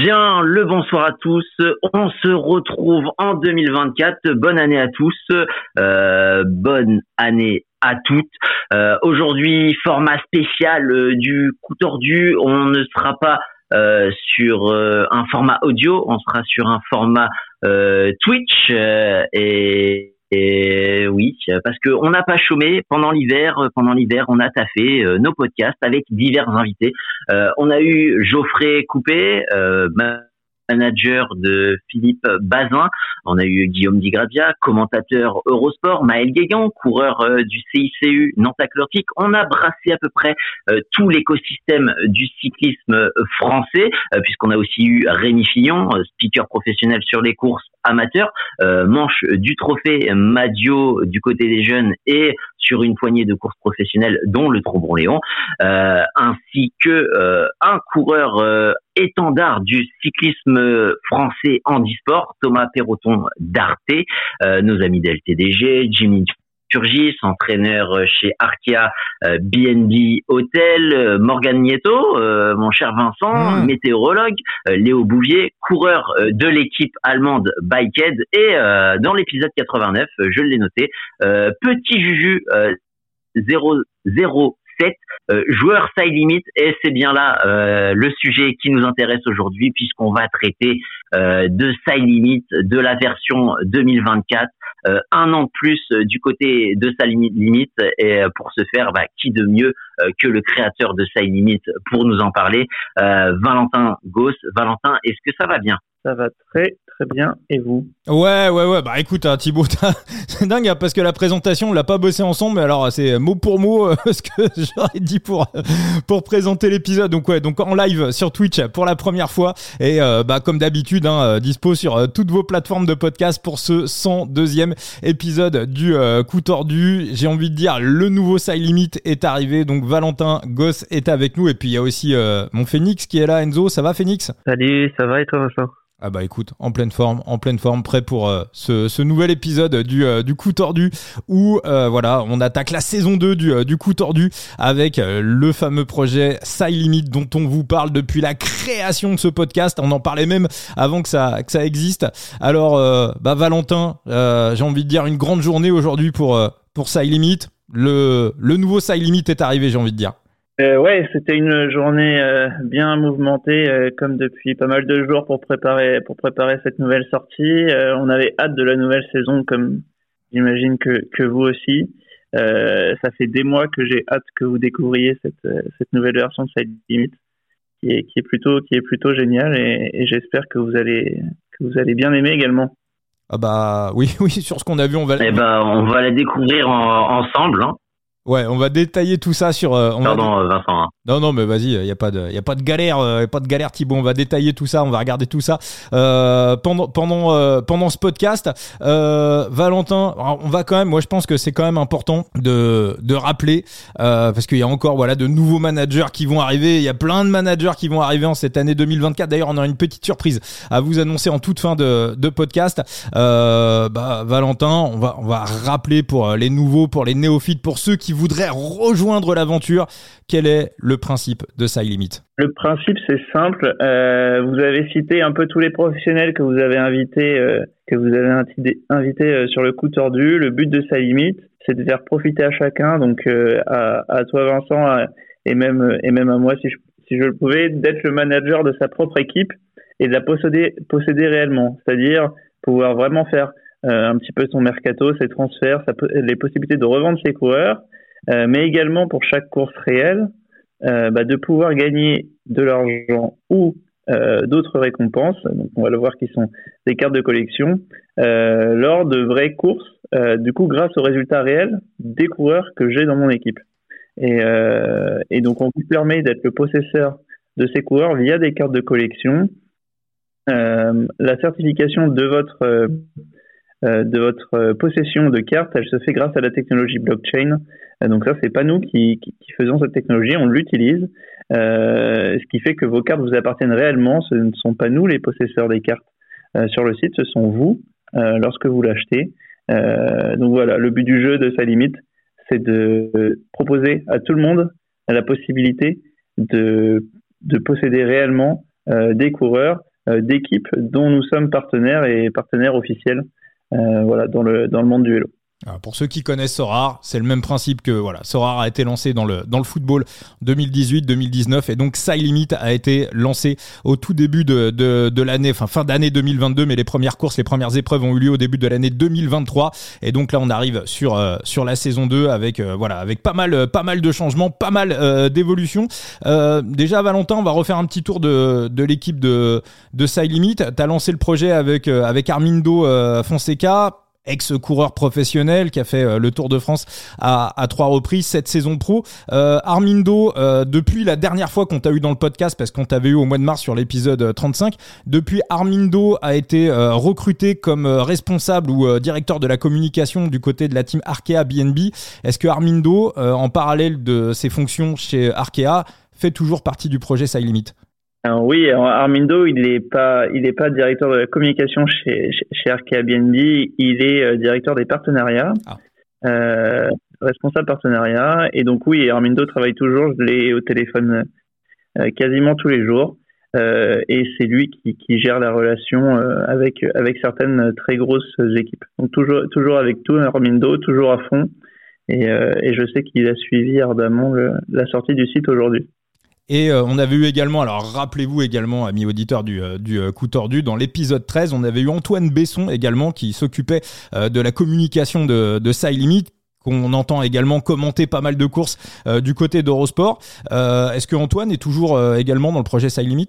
Bien, le bonsoir à tous. On se retrouve en 2024. Bonne année à tous. Euh, bonne année à toutes. Euh, aujourd'hui, format spécial euh, du coup tordu. On ne sera pas sur un format audio, on sera sur un format Twitch et et oui, parce que on n'a pas chômé pendant l'hiver. Pendant l'hiver, on a taffé euh, nos podcasts avec divers invités. Euh, on a eu Geoffrey Coupé, euh, manager de Philippe Bazin. On a eu Guillaume Digradia, commentateur Eurosport, Maël Guégan, coureur du CICU Nantes Atlantique. On a brassé à peu près tout l'écosystème du cyclisme français, puisqu'on a aussi eu Rémi Fillon, speaker professionnel sur les courses amateur, euh, manche du trophée Madio du côté des jeunes et sur une poignée de courses professionnelles, dont le Trombon Léon, euh, ainsi que euh, un coureur étendard du cyclisme français handisport, Thomas Perroton d'Arte, nos amis d'LTDG, Jimmy Turgis, entraîneur euh, chez Arkia BNB euh, Hotel, euh, Morgan Nieto, mon cher Vincent, mmh. météorologue, Léo Bouvier, coureur de l'équipe allemande Bikehead et dans l'épisode 89, je l'ai noté, petit Juju 007 joueur side limit et c'est bien là le sujet qui nous intéresse aujourd'hui puisqu'on va traiter de side limit de la version 2024 euh, un an de plus euh, du côté de sa limite. Et euh, pour ce faire, bah, qui de mieux que le créateur de sa limite pour nous en parler, Valentin Goss. Valentin, est-ce que ça va bien? Ça va très très bien. Et vous? Ouais, ouais, ouais. Bah écoute, hein, Thibaut, c'est dingue hein, parce que la présentation, on l'a pas bossé ensemble, mais alors c'est mot pour mot ce que j'aurais dit pour pour présenter l'épisode. Donc ouais, donc en live sur Twitch pour la première fois et bah comme d'habitude, hein, dispo sur toutes vos plateformes de podcast pour ce 102e épisode du euh, coup tordu. J'ai envie de dire, le nouveau Side Limit est arrivé. Donc Valentin Goss est avec nous. Et puis il y a aussi euh, mon Phoenix qui est là. Enzo, ça va Phoenix Salut, ça va et toi Vincent? Ah bah écoute, en pleine forme, en pleine forme, prêt pour euh, ce, ce, nouvel épisode du, euh, du coup tordu où euh, voilà, on attaque la saison 2 du, du coup tordu avec le fameux projet Side Limit dont on vous parle depuis la création de ce podcast. On en parlait même avant que ça, que ça existe. Alors bah Valentin, j'ai envie de dire une grande journée aujourd'hui pour, pour Side Limit. Le, nouveau Side Limit est arrivé, j'ai envie de dire. Euh, ouais, c'était une journée euh, bien mouvementée, euh, comme depuis pas mal de jours pour préparer pour préparer cette nouvelle sortie. On avait hâte de la nouvelle saison, comme j'imagine que vous aussi. ça fait des mois que j'ai hâte que vous découvriez cette nouvelle version de Side Limit, qui est plutôt qui est plutôt géniale et, et j'espère que vous allez que vous allez bien aimer également. Ah bah oui oui sur ce qu'on a vu on va. Eh bah on va la découvrir ensemble. Hein. Ouais, on va détailler tout ça sur. Euh, Pardon, Vincent. Hein. Non, non, mais vas-y, il y a pas de, y a pas de galère, euh, pas de galère, Thibaut. On va détailler tout ça, on va regarder tout ça euh, pendant pendant euh, pendant ce podcast. Euh, Valentin, on va quand même. Moi, je pense que c'est quand même important de de rappeler parce qu'il y a encore voilà de nouveaux managers qui vont arriver. Il y a plein de managers qui vont arriver en cette année 2024. D'ailleurs, on a une petite surprise à vous annoncer en toute fin de de podcast. bah, Valentin, on va on va rappeler pour les nouveaux, pour les néophytes, pour ceux qui voudrais rejoindre l'aventure, quel est le principe de Side Limit? Le principe, c'est simple. Euh, vous avez cité un peu tous les professionnels que vous avez invités, euh, que vous avez invités euh, sur le coup tordu. Le but de Side Limit, c'est de faire profiter à chacun, donc à, à, toi Vincent et même et même à moi si je, si je le pouvais, d'être le manager de sa propre équipe et de la posséder posséder réellement, c'est-à-dire pouvoir vraiment faire un petit peu son mercato, ses transferts, les possibilités de revendre ses coureurs, euh, mais également pour chaque course réelle, euh, bah, de pouvoir gagner de l'argent ou euh, d'autres récompenses, donc on va le voir qui sont des cartes de collection, lors de vraies courses, du coup grâce aux résultats réels des coureurs que j'ai dans mon équipe. Et, donc on vous permet d'être le possesseur de ces coureurs via des cartes de collection. la certification de votre de votre possession de cartes, elle se fait grâce à la technologie blockchain. Euh, donc ça, c'est pas nous qui, qui, faisons cette technologie, on l'utilise, ce qui fait que vos cartes vous appartiennent réellement. Ce ne sont pas nous les possesseurs des cartes sur le site, ce sont vous lorsque vous l'achetez. donc voilà, le but du jeu de sa limite, c'est de proposer à tout le monde la possibilité de, de posséder réellement des coureurs, d'équipes dont nous sommes partenaires et partenaires officiels voilà, dans, le, dans le monde du vélo pour ceux qui connaissent Sorar, c'est le même principe que voilà, Sorar a été lancé dans le dans le football 2018-2019 et donc Side Limit a été lancé au tout début de, de, de l'année, enfin fin d'année 2022, mais les premières courses, les premières épreuves ont eu lieu au début de l'année 2023 et donc là on arrive sur euh, sur la saison 2 avec euh, voilà avec pas mal pas mal de changements, pas mal euh, d'évolutions. déjà Valentin, on va refaire un petit tour de, de l'équipe de de Side Limit. T'as lancé le projet avec avec Armindo Fonseca ex-coureur professionnel qui a fait euh, le Tour de France à, trois reprises cette saison pro. Euh, Armindo, euh, depuis la dernière fois qu'on t'a eu dans le podcast, parce qu'on t'avait eu au mois de mars sur l'épisode 35, depuis Armindo a été recruté comme responsable ou directeur de la communication du côté de la team Arkea BNB. Est-ce que Armindo, en parallèle de ses fonctions chez Arkea, fait toujours partie du projet Side Limit? Oui, Armindo, il n'est pas, il est pas directeur de la communication chez, chez Arkea BNB, il est euh, directeur des partenariats, ah. euh, responsable partenariat. Et donc oui, Armindo travaille toujours, je l'ai au téléphone euh, quasiment tous les jours. et c'est lui qui, qui, gère la relation avec, avec certaines très grosses équipes. Donc toujours, toujours avec tout, Armindo, toujours à fond. Et, et je sais qu'il a suivi ardemment la sortie du site aujourd'hui. Et euh, on avait eu également, alors rappelez-vous également, amis auditeurs du, euh, du euh, coup tordu, dans l'épisode 13, on avait eu Antoine Besson également qui s'occupait de la communication de, de Limit qu'on entend également commenter pas mal de courses du côté d'Eurosport. Est-ce que Antoine est toujours également dans le projet Side Limit?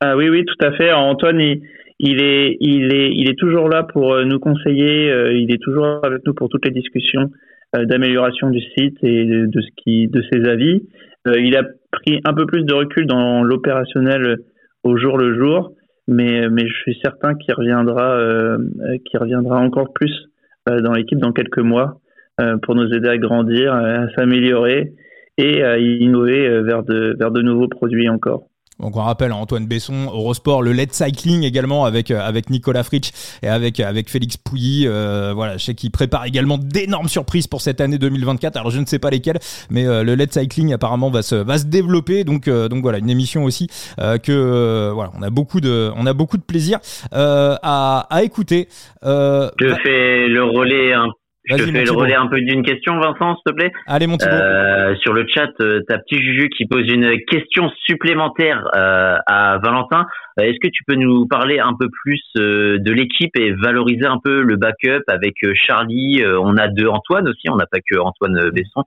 Ah, Oui, oui, tout à fait. Antoine, il, il, est, il, est, il est toujours là pour nous conseiller. il est toujours avec nous pour toutes les discussions d'amélioration du site et de, de, ce qui, de ses avis. il a pris un peu plus de recul dans l'opérationnel au jour le jour, mais, mais je suis certain qu'il reviendra, euh, qu'il reviendra encore plus euh, dans l'équipe dans quelques mois euh, pour nous aider à grandir, à s'améliorer et à innover vers de, vers de nouveaux produits encore. Donc on rappelle Antoine Besson, Eurosport, le LED Cycling également avec euh, avec Nicolas Fritsch et avec avec Félix Pouilly. Euh, voilà, je sais qu'il prépare également d'énormes surprises pour cette année 2024. Alors je ne sais pas lesquelles, mais euh, le LED Cycling apparemment va se va se développer. Donc donc voilà, une émission aussi que voilà, on a beaucoup de on a beaucoup de plaisir à à écouter. je fais le relais un je te fais le relais un peu d'une question, Vincent, s'il te plaît. Allez, mon euh, Sur le chat, euh, ta petit Juju qui pose une question supplémentaire euh, à Valentin. Euh, est-ce que tu peux nous parler un peu plus de l'équipe et valoriser un peu le backup avec Charlie On a deux Antoine aussi, on n'a pas que Antoine Besson.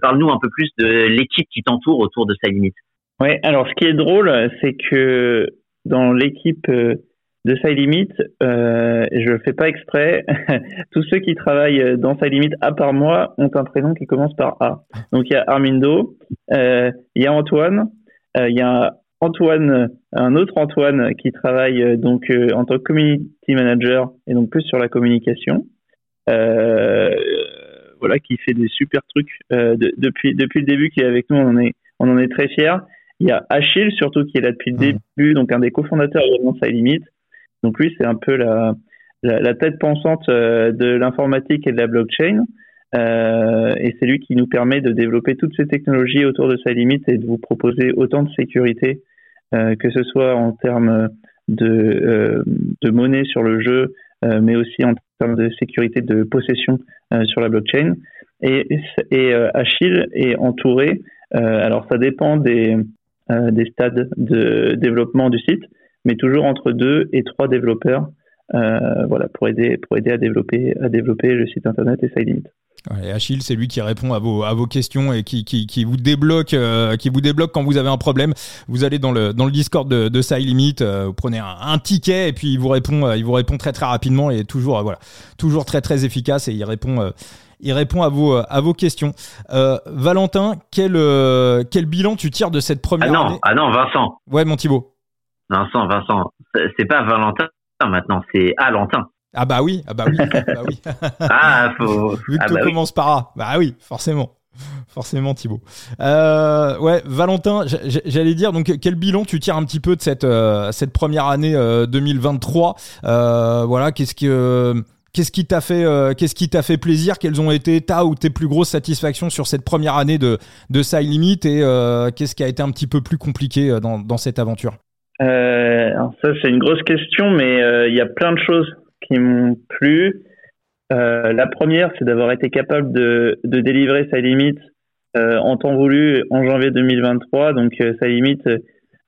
Parle-nous un peu plus de l'équipe qui t'entoure autour de sa limite. Ouais, alors ce qui est drôle, c'est que dans l'équipe de sa limite, euh, je le fais pas exprès. Tous ceux qui travaillent dans sa limite, à part moi, ont un prénom qui commence par A. Donc il y a Armindo, euh, il y a Antoine, euh, il y a Antoine, un autre Antoine qui travaille euh, donc euh, en tant que community manager et donc plus sur la communication. voilà, qui fait des super trucs depuis depuis le début, qui est avec nous, on en est on en est très fiers. Il y a Achille surtout qui est là depuis le mmh. début, donc un des cofondateurs de sa limite. Donc lui, c'est un peu la, la, tête pensante euh, de l'informatique et de la blockchain. Euh, et c'est lui qui nous permet de développer toutes ces technologies autour de sa limite et de vous proposer autant de sécurité, euh, que ce soit en termes de, euh, de monnaie sur le jeu, euh, mais aussi en termes de sécurité de possession sur la blockchain. Et, et Achille est entouré, alors ça dépend des, des stades de développement du site, mais toujours entre deux et trois développeurs, euh, voilà, pour aider, pour aider à développer, à développer le site internet et SideLimit. Ouais, Achille, c'est lui qui répond à vos, à vos questions et qui, qui, qui vous débloque, euh, qui vous débloque quand vous avez un problème. Vous allez dans le, dans le Discord de, de SideLimit, euh, vous prenez un, un, ticket et puis il vous répond, euh, il vous répond très très rapidement et toujours, voilà, toujours très très efficace et il répond il répond à vos, à vos questions. Euh, Valentin, quel, quel bilan tu tires de cette première ah non, année? Ah non, Vincent. Ouais, mon Thibaut. Vincent, Vincent, c'est pas Valentin maintenant, c'est Alentin. Ah bah oui, ah bah oui, ah bah oui. ah, faut... Vu que ah tout bah commence par A. Bah oui, forcément. Forcément, Thibaut. Euh, ouais, Valentin, j'allais dire, donc quel bilan tu tires un petit peu de cette, euh, cette première année 2023 euh, Voilà, qu'est-ce que Qu'est-ce qui t'a fait, euh, qu'est-ce qui t'a fait plaisir? Quelles ont été ta ou tes plus grosses satisfactions sur cette première année de de Side Limit? Et euh, qu'est-ce qui a été un petit peu plus compliqué dans, dans cette aventure? Alors ça c'est une grosse question, mais il y a plein de choses qui m'ont plu. la première, c'est d'avoir été capable de, de délivrer sa limite en temps voulu en janvier 2023. Donc sa limite,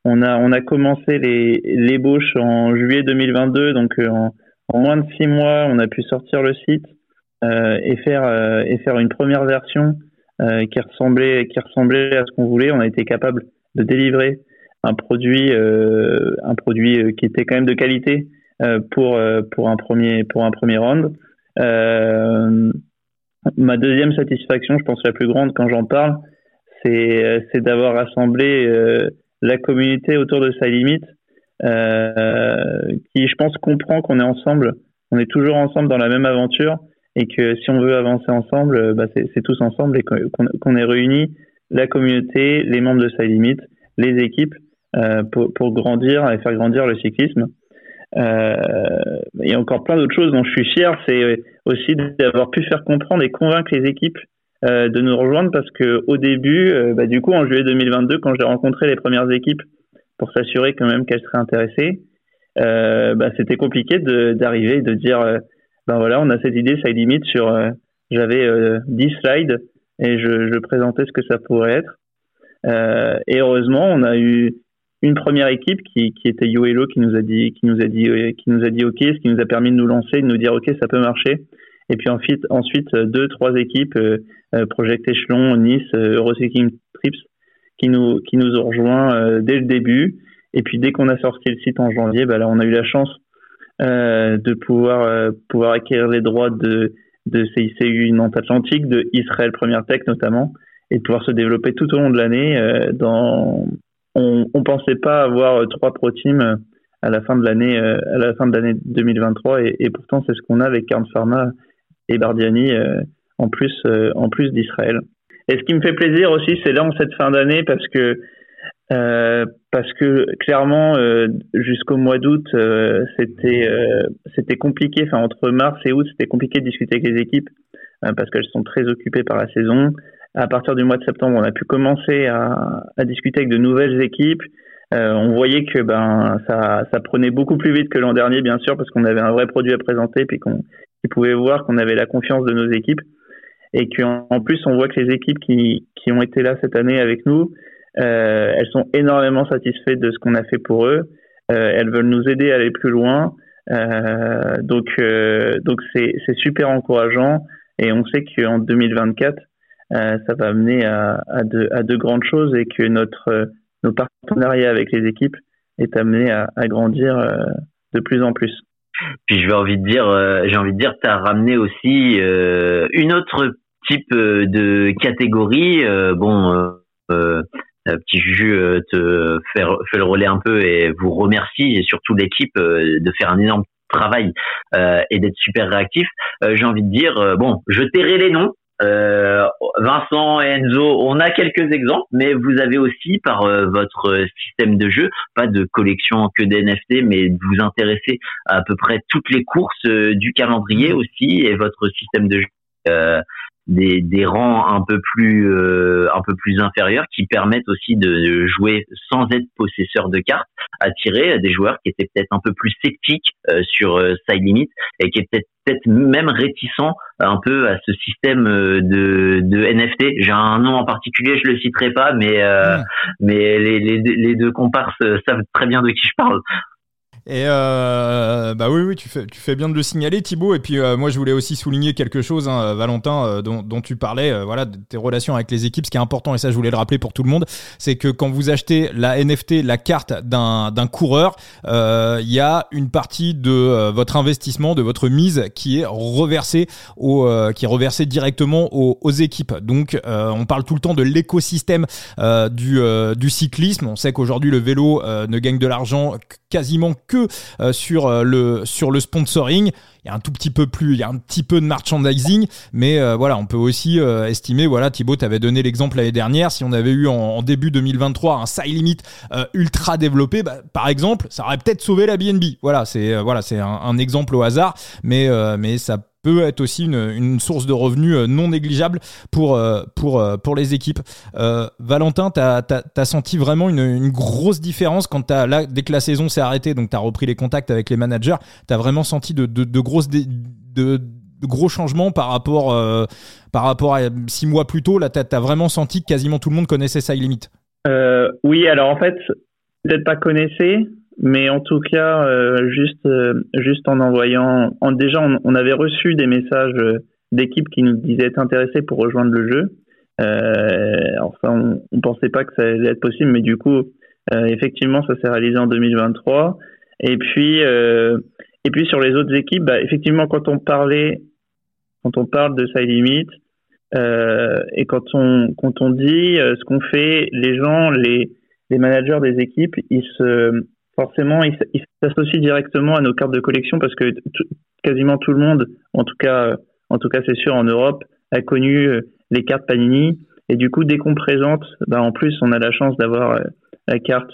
on a on a commencé l'ébauche en juillet 2022, donc en, en moins de six mois, on a pu sortir le site euh, et faire euh, et faire une première version euh, qui ressemblait qui ressemblait à ce qu'on voulait. On a été capable de délivrer un produit un produit qui était quand même de qualité pour pour un premier pour un premier round. ma deuxième satisfaction, je pense la plus grande quand j'en parle, c'est c'est d'avoir rassemblé la communauté autour de sa limite euh, qui, je pense, comprend qu'on est ensemble, on est toujours ensemble dans la même aventure et que si on veut avancer ensemble, euh, bah, c'est tous ensemble et qu'on est réunis, la communauté, les membres de sa les équipes, euh, pour, pour, grandir et faire grandir le cyclisme. Euh, il y a encore plein d'autres choses dont je suis fier, c'est aussi d'avoir pu faire comprendre et convaincre les équipes euh, de nous rejoindre parce que au début, bah, du coup, en juillet 2022, quand j'ai rencontré les premières équipes pour s'assurer quand même qu'elle serait intéressée, euh, bah, c'était compliqué d'arriver et de dire, euh, ben voilà, on a cette idée, ça limite sur, euh, j'avais 10 slides et je, je, présentais ce que ça pourrait être. et heureusement, on a eu une première équipe qui, qui était YoHello qui nous a dit, qui nous a dit, qui nous a dit OK, ce qui nous a permis de nous lancer, de nous dire OK, ça peut marcher. Et puis ensuite, ensuite deux, trois équipes, Project Echelon, Nice, Eurocycling Trips, qui nous qui nous ont rejoints euh, dès le début. Et puis dès qu'on a sorti le site en janvier, bah là on a eu la chance euh, de pouvoir euh, pouvoir acquérir les droits de de CICU Nantes Atlantique, de Israël Première Tech notamment, et de pouvoir se développer tout au long de l'année. dans on on pensait pas avoir trois pro teams à la fin de l'année à la fin de l'année 2023 et, pourtant c'est ce qu'on a avec Carn Pharma et Bardiani en plus en plus d'Israël. Et ce qui me fait plaisir aussi, c'est là en cette fin d'année parce que euh, parce que clairement euh, jusqu'au mois d'août euh, c'était euh, c'était compliqué. Enfin entre mars et août c'était compliqué de discuter avec les équipes euh, parce qu'elles sont très occupées par la saison. À partir du mois de septembre, on a pu commencer à, à discuter avec de nouvelles équipes. on voyait que ben ça, ça prenait beaucoup plus vite que l'an dernier, bien sûr, parce qu'on avait un vrai produit à présenter, puis qu'on pouvait voir qu'on avait la confiance de nos équipes et qu'en plus on voit que les équipes qui, qui ont été là cette année avec nous, euh, elles sont énormément satisfaites de ce qu'on a fait pour eux. Euh, elles veulent nous aider à aller plus loin. Euh, donc euh, donc c'est super encourageant et on sait qu'en 2024 euh, ça va amener à, à, de, à de grandes choses et que notre nos partenariats avec les équipes est amené à, à grandir de plus en plus. Puis je vais envie de dire, j'ai envie de dire, tu as ramené aussi une autre type euh, de catégorie. Euh, bon, euh, petit Juju te fait, fait, le relais un peu et vous remercie et surtout l'équipe de faire un énorme travail et d'être super réactif. J'ai envie de dire, bon, je tairai les noms. Vincent et Enzo, on a quelques exemples, mais vous avez aussi par votre système de jeu, pas de collection que d'NFT, mais de vous intéresser à, à peu près toutes les courses du calendrier aussi et votre système de jeu des, des rangs un peu plus euh, un peu plus inférieurs qui permettent aussi de jouer sans être possesseur de cartes, attirer des joueurs qui étaient peut-être un peu plus sceptiques euh, sur euh, side limit et qui étaient peut-être même réticents un peu à ce système euh, de, de NFT. J'ai un nom en particulier, je le citerai pas, mais mais les, les, les deux comparses savent très bien de qui je parle. Et euh, bah oui, oui, tu fais, tu fais bien de le signaler, Thibaut. Et puis euh, moi, je voulais aussi souligner quelque chose, hein, Valentin, euh, dont, dont, tu parlais, euh, voilà, tes relations avec les équipes. Ce qui est important, et ça, je voulais le rappeler pour tout le monde, c'est que quand vous achetez la NFT, la carte d'un coureur, il y a une partie de votre investissement, de votre mise, qui est reversée au, qui est reversée directement aux, aux équipes. Donc, on parle tout le temps de l'écosystème du, du cyclisme. On sait qu'aujourd'hui, le vélo ne gagne de l'argent quasiment que euh, sur euh, le sur le sponsoring. Il y a un tout petit peu plus, il y a un petit peu de merchandising, mais euh, voilà, on peut aussi estimer. Voilà, Thibaut, tu avais donné l'exemple l'année dernière. Si on avait eu en, début 2023 un side limit ultra développé, bah, par exemple, ça aurait peut-être sauvé la BNB. Voilà, c'est voilà, c'est un, un, exemple au hasard, mais mais ça peut être aussi une, source de revenus non négligeable pour, pour, pour les équipes. Valentin, tu as, senti vraiment une, grosse différence quand as, là, dès que la saison s'est arrêtée, donc tu as repris les contacts avec les managers, tu as vraiment senti de, de, grosses... de, gros changements par rapport, par rapport à six mois plus tôt? Là, tu as, vraiment senti que quasiment tout le monde connaissait ça limite. oui, alors en fait, peut-être pas connaissait, mais en tout cas, euh, juste, euh, juste en envoyant, en, déjà, on, avait reçu des messages euh, d'équipes qui nous disaient être intéressés pour rejoindre le jeu. enfin, on, ne pensait pas que ça allait être possible, mais du coup, effectivement, ça s'est réalisé en 2023. Et puis, et puis sur les autres équipes, bah, effectivement, quand on parlait, quand on parle de Side Limit, et quand on, quand on dit ce qu'on fait, les gens, les, les managers des équipes, ils se, forcément, ils s'associent directement à nos cartes de collection parce que quasiment tout le monde, en tout cas, en tout cas, c'est sûr, en Europe, a connu euh, les cartes Panini. Et du coup, dès qu'on présente, bah, en plus, on a la chance d'avoir euh, la carte,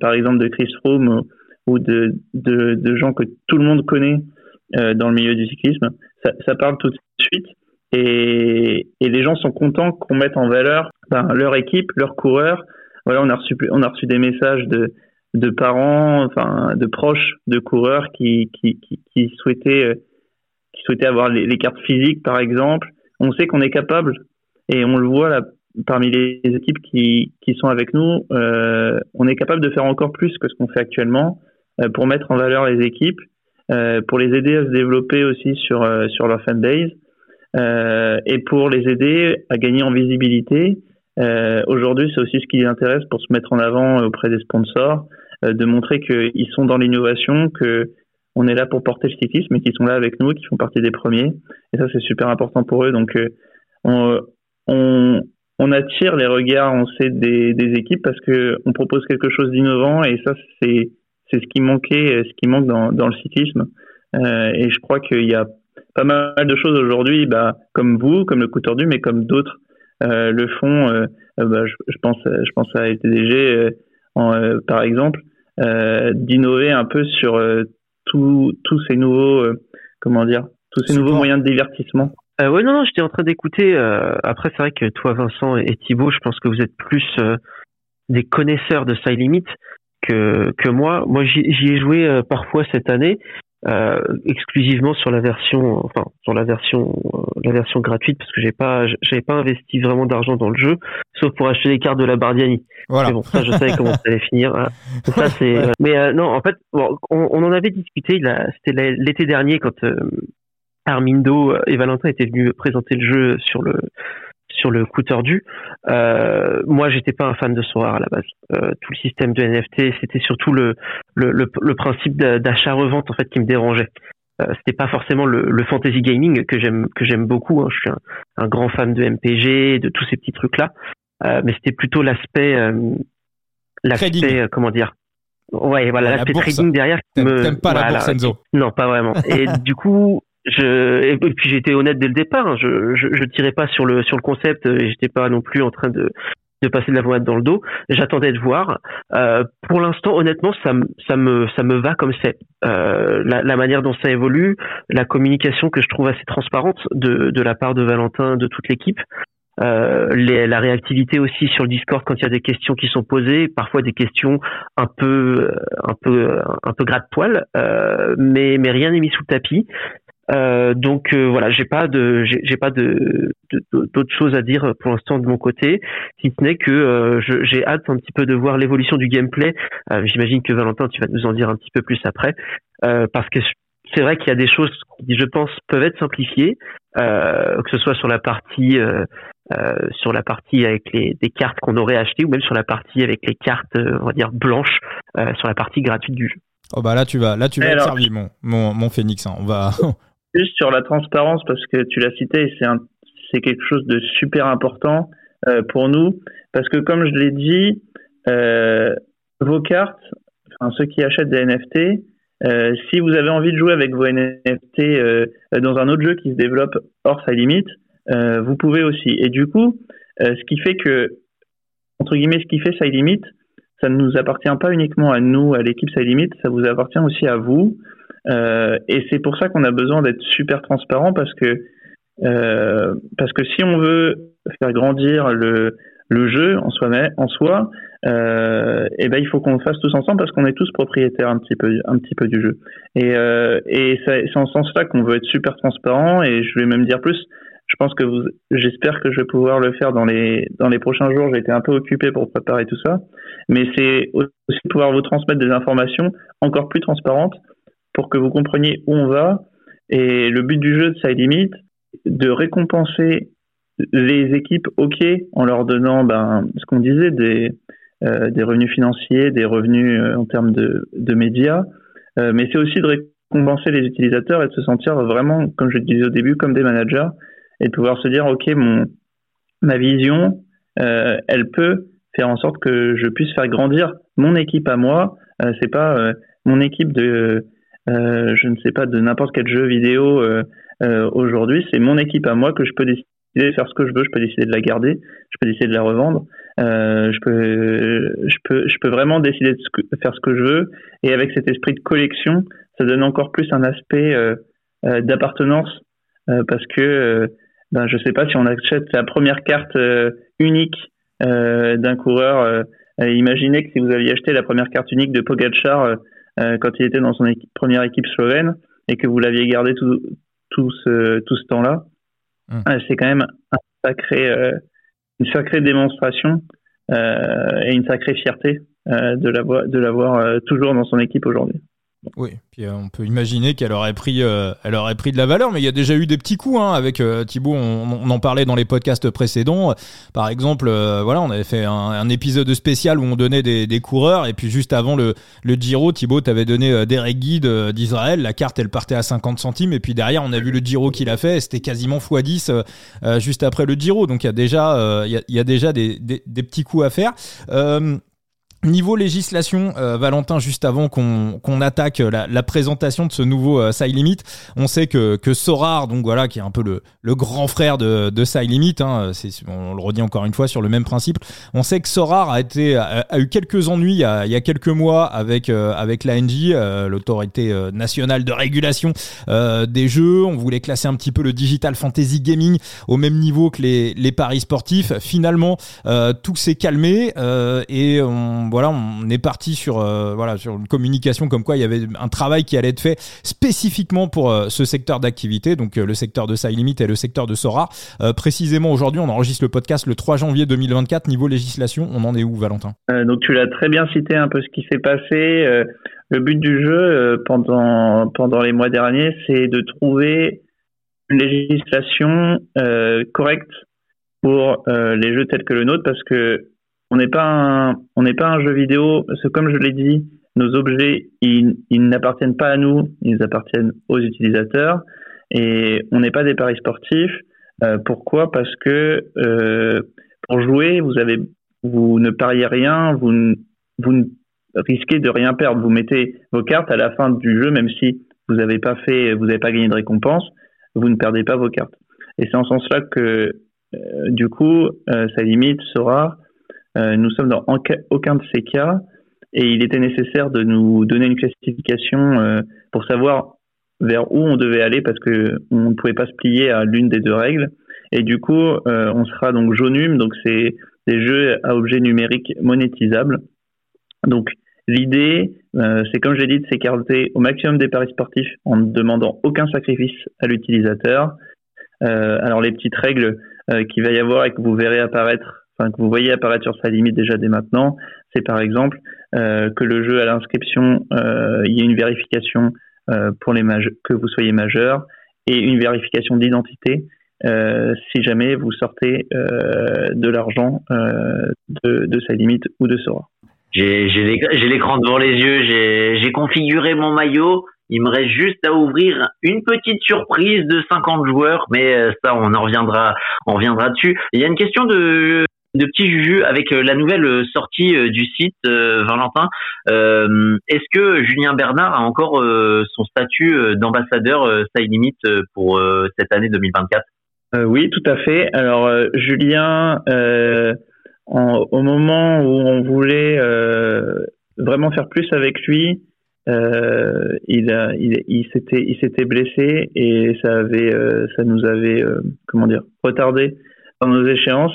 par, exemple, de Chris Froome ou de, de, de, gens que tout le monde connaît euh, dans le milieu du cyclisme. Ça, ça parle tout de suite. Et, et, les gens sont contents qu'on mette en valeur ben, leur équipe, leurs coureurs, voilà, on a reçu, on a reçu des messages de, de parents, enfin, de proches de coureurs qui, souhaitaient, euh, qui souhaitaient avoir les, cartes physiques, par exemple. On sait qu'on est capable, et on le voit parmi les équipes qui, qui sont avec nous, euh, on est capable de faire encore plus que ce qu'on fait actuellement euh, pour mettre en valeur les équipes, pour les aider à se développer aussi sur, sur leur fanbase, et pour les aider à gagner en visibilité Aujourd'hui, c'est aussi ce qui les intéresse pour se mettre en avant auprès des sponsors, de montrer qu'ils sont dans l'innovation, que on est là pour porter le cyclisme et qu'ils sont là avec nous, qu'ils font partie des premiers. Et ça, c'est super important pour eux. Donc, euh, on, on, on, attire les regards, on sait, des, des équipes parce que on propose quelque chose d'innovant et ça, c'est c'est ce qui manquait, ce qui manque dans, dans le cyclisme. Euh, et je crois qu'il y a pas mal de choses aujourd'hui, bah, comme vous, comme le coup tordu, mais comme d'autres euh, le fond, euh, euh, bah, je, je, pense, je pense à LTDG, en, par exemple, d'innover un peu sur tous ces nouveaux, comment dire, tous ces nouveaux moyens de divertissement. Euh, ouais, non, non, j'étais en train d'écouter. après, c'est vrai que toi, Vincent et Thibaut, je pense que vous êtes plus des connaisseurs de Side Limit que, que moi. Moi, j'y ai joué parfois cette année euh, exclusivement sur la version, enfin sur la version, euh, la version gratuite parce que j'ai pas, j'avais pas investi vraiment d'argent dans le jeu, sauf pour acheter les cartes de la Bardiani. Voilà. Mais bon, ça je savais comment ça allait finir. Ça c'est. Euh, mais non, en fait, on, on, en avait discuté. C'était l'été dernier quand Armindo et Valentin étaient venus présenter le jeu sur le sur le coup tordu. Euh, moi, j'étais pas un fan de Sora à la base. Euh, tout le système de NFT, c'était surtout le, le, le, principe d'achat-revente en fait qui me dérangeait. Euh, c'était pas forcément le, le, fantasy gaming que j'aime que j'aime beaucoup. Hein. Je suis un, grand fan de MPG, de tous ces petits trucs là. Euh, mais c'était plutôt l'aspect, euh, l'aspect euh, comment dire? Ouais, voilà, l'aspect trading derrière. T'aimes pas la bourse Enzo Non, pas vraiment. Et du coup, je et puis j'étais honnête dès le départ. Hein. Je, je, je tirais pas sur le sur le concept. Et j'étais pas non plus en train de de passer de la voix dans le dos. J'attendais de voir. Euh, pour l'instant, honnêtement, ça, ça me ça me va comme c'est. Euh, la, la, manière dont ça évolue, la communication que je trouve assez transparente de de la part de Valentin, de toute l'équipe. Euh, les, la réactivité aussi sur le Discord quand il y a des questions qui sont posées, parfois des questions un peu un peu un peu gratte-poil, euh, mais mais rien n'est mis sous le tapis. Euh, donc euh, voilà, j'ai pas de j'ai pas de d'autres choses à dire pour l'instant de mon côté, si ce n'est que euh, j'ai hâte un petit peu de voir l'évolution du gameplay. Euh, j'imagine que Valentin, tu vas nous en dire un petit peu plus après, parce que c'est vrai qu'il y a des choses qui, je pense, peuvent être simplifiées, que ce soit sur la partie sur la partie avec les des cartes qu'on aurait achetées ou même sur la partie avec les cartes, on va dire blanches, sur la partie gratuite du jeu. Oh bah là tu vas là tu vas être servi mon, mon, mon Phoenix hein. on va Juste sur la transparence, parce que tu l'as cité, c'est c'est quelque chose de super important euh, pour nous, parce que comme je l'ai dit, euh, vos cartes, enfin, ceux qui achètent des NFT, euh, si vous avez envie de jouer avec vos NFT dans un autre jeu qui se développe hors sa limite, vous pouvez aussi. Et du coup, ce qui fait que, entre guillemets, ce qui fait sa limite, ça ne nous appartient pas uniquement à nous, à l'équipe sa limite, ça vous appartient aussi à vous. Et c'est pour ça qu'on a besoin d'être super transparent parce que parce que si on veut faire grandir le le jeu en soi, en soi, euh, et ben il faut qu'on le fasse tous ensemble parce qu'on est tous propriétaires un petit peu, un petit peu du jeu. Et, euh, et c'est en ce sens-là qu'on veut être super transparent. Et je vais même dire plus. Je pense que vous, j'espère que je vais pouvoir le faire dans les dans les prochains jours. J'ai été un peu occupé pour préparer tout ça, mais c'est aussi pouvoir vous transmettre des informations encore plus transparentes pour que vous compreniez où on va. Et le but du jeu de Side Limit, de récompenser les équipes, ok, en leur donnant ben, ce qu'on disait, des, euh, des revenus financiers, des revenus euh, en termes de, de médias, euh, mais c'est aussi de récompenser les utilisateurs et de se sentir vraiment, comme je le disais au début, comme des managers et de pouvoir se dire, ok, mon, ma vision, elle peut faire en sorte que je puisse faire grandir mon équipe à moi. c'est pas mon équipe de, je ne sais pas, de n'importe quel jeu vidéo aujourd'hui, c'est mon équipe à moi que je peux décider de faire ce que je veux, je peux décider de la garder, je peux décider de la revendre, euh, je peux, je peux, je peux vraiment décider de, faire ce que je veux. Et avec cet esprit de collection, ça donne encore plus un aspect euh, euh, d'appartenance parce que, ben, je sais pas si on achète la première carte unique d'un coureur. imaginez que si vous aviez acheté la première carte unique de Pogacar quand il était dans son première équipe slovène et que vous l'aviez gardé tout, tout ce, tout ce temps-là, Hum. c'est quand même un sacré, euh, une sacrée démonstration euh, et une sacrée fierté euh, de l'avoir, de l'avoir toujours dans son équipe aujourd'hui. Oui, puis euh, on peut imaginer qu'elle aurait pris, euh, elle aurait pris de la valeur, mais il y a déjà eu des petits coups hein, avec euh, Thibaut. On, en parlait dans les podcasts précédents. Par exemple, voilà, on avait fait un, épisode spécial où on donnait des, des, coureurs, et puis juste avant le, le Giro, Thibaut t'avait donné Derek Guide d'Israël. La carte, elle partait à 50 centimes, et puis derrière, on a vu le Giro qu'il a fait. C'était quasiment x10 juste après le Giro. Donc il y a déjà, il y a, y a déjà des, des, des, petits coups à faire. Niveau législation, euh, Valentin, juste avant qu'on attaque la, présentation de ce nouveau euh, Limit, on sait que, que Sorar, donc voilà, qui est un peu le, le grand frère de, de Side Limit, hein, on le redit encore une fois sur le même principe, on sait que Sorar a, été, a, eu quelques ennuis il y a, il y a quelques mois avec, euh, avec euh, l'autorité nationale de régulation des jeux. On voulait classer un petit peu le digital fantasy gaming au même niveau que les, les paris sportifs. Finalement, tout s'est calmé et on voilà, on est parti sur euh, voilà sur une communication comme quoi il y avait un travail qui allait être fait spécifiquement pour euh, ce secteur d'activité, donc euh, le secteur de Limit et le secteur de Sora. précisément aujourd'hui, on enregistre le podcast le 3 janvier 2024. Niveau législation, on en est où, Valentin? Donc tu l'as très bien cité un peu ce qui s'est passé. le but du jeu pendant pendant les mois derniers, c'est de trouver une législation correcte pour les jeux tels que le nôtre parce que on n'est pas un, on n'est pas un jeu vidéo. Parce que comme je l'ai dit, nos objets, ils, n'appartiennent pas à nous, ils appartiennent aux utilisateurs. Et on n'est pas des paris sportifs. Euh, pourquoi? Parce que euh, pour jouer, vous avez, vous ne pariez rien, vous, vous risquez de rien perdre. Vous mettez vos cartes à la fin du jeu, même si vous n'avez pas fait, vous n'avez pas gagné de récompense, vous ne perdez pas vos cartes. Et c'est en ce sens-là que, euh, du coup, ça limite sera euh, nous sommes dans aucun de ces cas et il était nécessaire de nous donner une classification euh, pour savoir vers où on devait aller parce que on ne pouvait pas se plier à l'une des deux règles. Et du coup, euh, on sera donc jaunum, donc c'est des jeux à objets numériques monétisables. Donc l'idée, c'est comme j'ai dit, de s'écarter au maximum des paris sportifs en ne demandant aucun sacrifice à l'utilisateur. alors les petites règles qu'il va y avoir et que vous verrez apparaître que vous voyez apparaître sur sa limite déjà dès maintenant, c'est par exemple euh, que le jeu à l'inscription, euh, il y ait une vérification euh, pour les que vous soyez majeur et une vérification d'identité euh, si jamais vous sortez euh, de l'argent euh, de, de sa limite ou de Sora. J'ai l'écran devant les yeux, j'ai configuré mon maillot. Il me reste juste à ouvrir une petite surprise de 50 joueurs, mais ça, on en reviendra, on reviendra dessus. Il y a une question de de petits jujus avec euh, la nouvelle euh, sortie euh, du site Valentin. Est-ce que Julien Bernard a encore son statut d'ambassadeur Side Limit pour cette année 2024 Oui, tout à fait. Alors Julien, au moment où on voulait vraiment faire plus avec lui, il, s'était blessé et ça avait ça nous avait euh, comment dire retardé dans nos échéances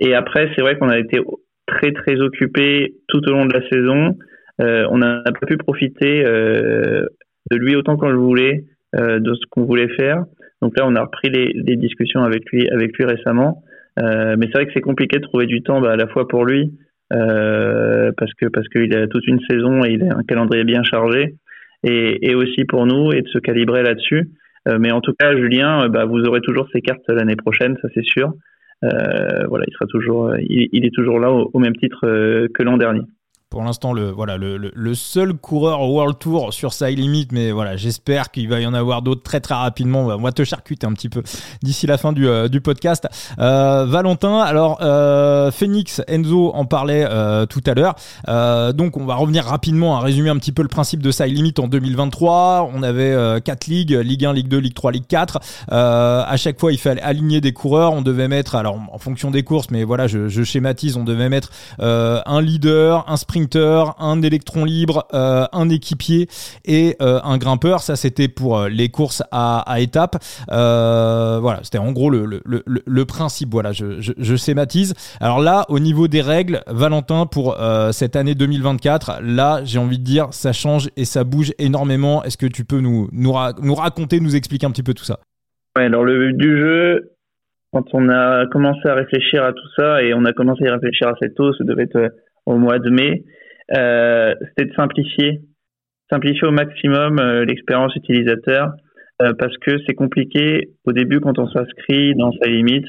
et après c'est vrai qu'on a été très très occupé tout au long de la saison on n'a pas pu profiter de lui autant qu'on le voulait de ce qu'on voulait faire donc là on a repris les, discussions avec lui récemment mais c'est vrai que c'est compliqué de trouver du temps bah, à la fois pour lui euh, parce parce qu'il a toute une saison et il a un calendrier bien chargé et, aussi pour nous et de se calibrer là-dessus. Euh, mais en tout cas, Julien, euh, bah, vous aurez toujours ses cartes l'année prochaine, ça c'est sûr. Euh, voilà, il sera toujours, il, il est toujours là au, au même titre que l'an dernier pour l'instant le voilà le, le, seul coureur World Tour sur sa limite mais voilà j'espère qu'il va y en avoir d'autres très très rapidement. On va te charcuter un petit peu d'ici la fin du, euh, du podcast. Euh, Valentin alors euh, Phoenix Enzo en parlait euh, tout à l'heure. Euh, donc on va revenir rapidement à résumer un petit peu le principe de sa limite en 2023 on avait quatre ligues Ligue 1 Ligue 2 Ligue 3 Ligue 4 à chaque fois il fallait aligner des coureurs. On devait mettre alors en fonction des courses mais voilà je, je schématise on devait mettre un leader un sprint un électron libre, euh, un équipier et euh, un grimpeur. Ça, c'était pour euh, les courses à, à étapes. voilà, c'était en gros le, principe. Voilà, je, je, schématise. Alors là, au niveau des règles, Valentin, pour cette année 2024, là, j'ai envie de dire, ça change et ça bouge énormément. Est-ce que tu peux nous, nous, raconter, nous expliquer un petit peu tout ça? Ouais, alors le but du jeu, quand on a commencé à réfléchir à tout ça et on a commencé à réfléchir à cette eau, ça devait être au mois de mai, euh, c'était de simplifier, simplifier au maximum euh, l'expérience utilisateur euh, parce que c'est compliqué au début quand on s'inscrit dans sa limite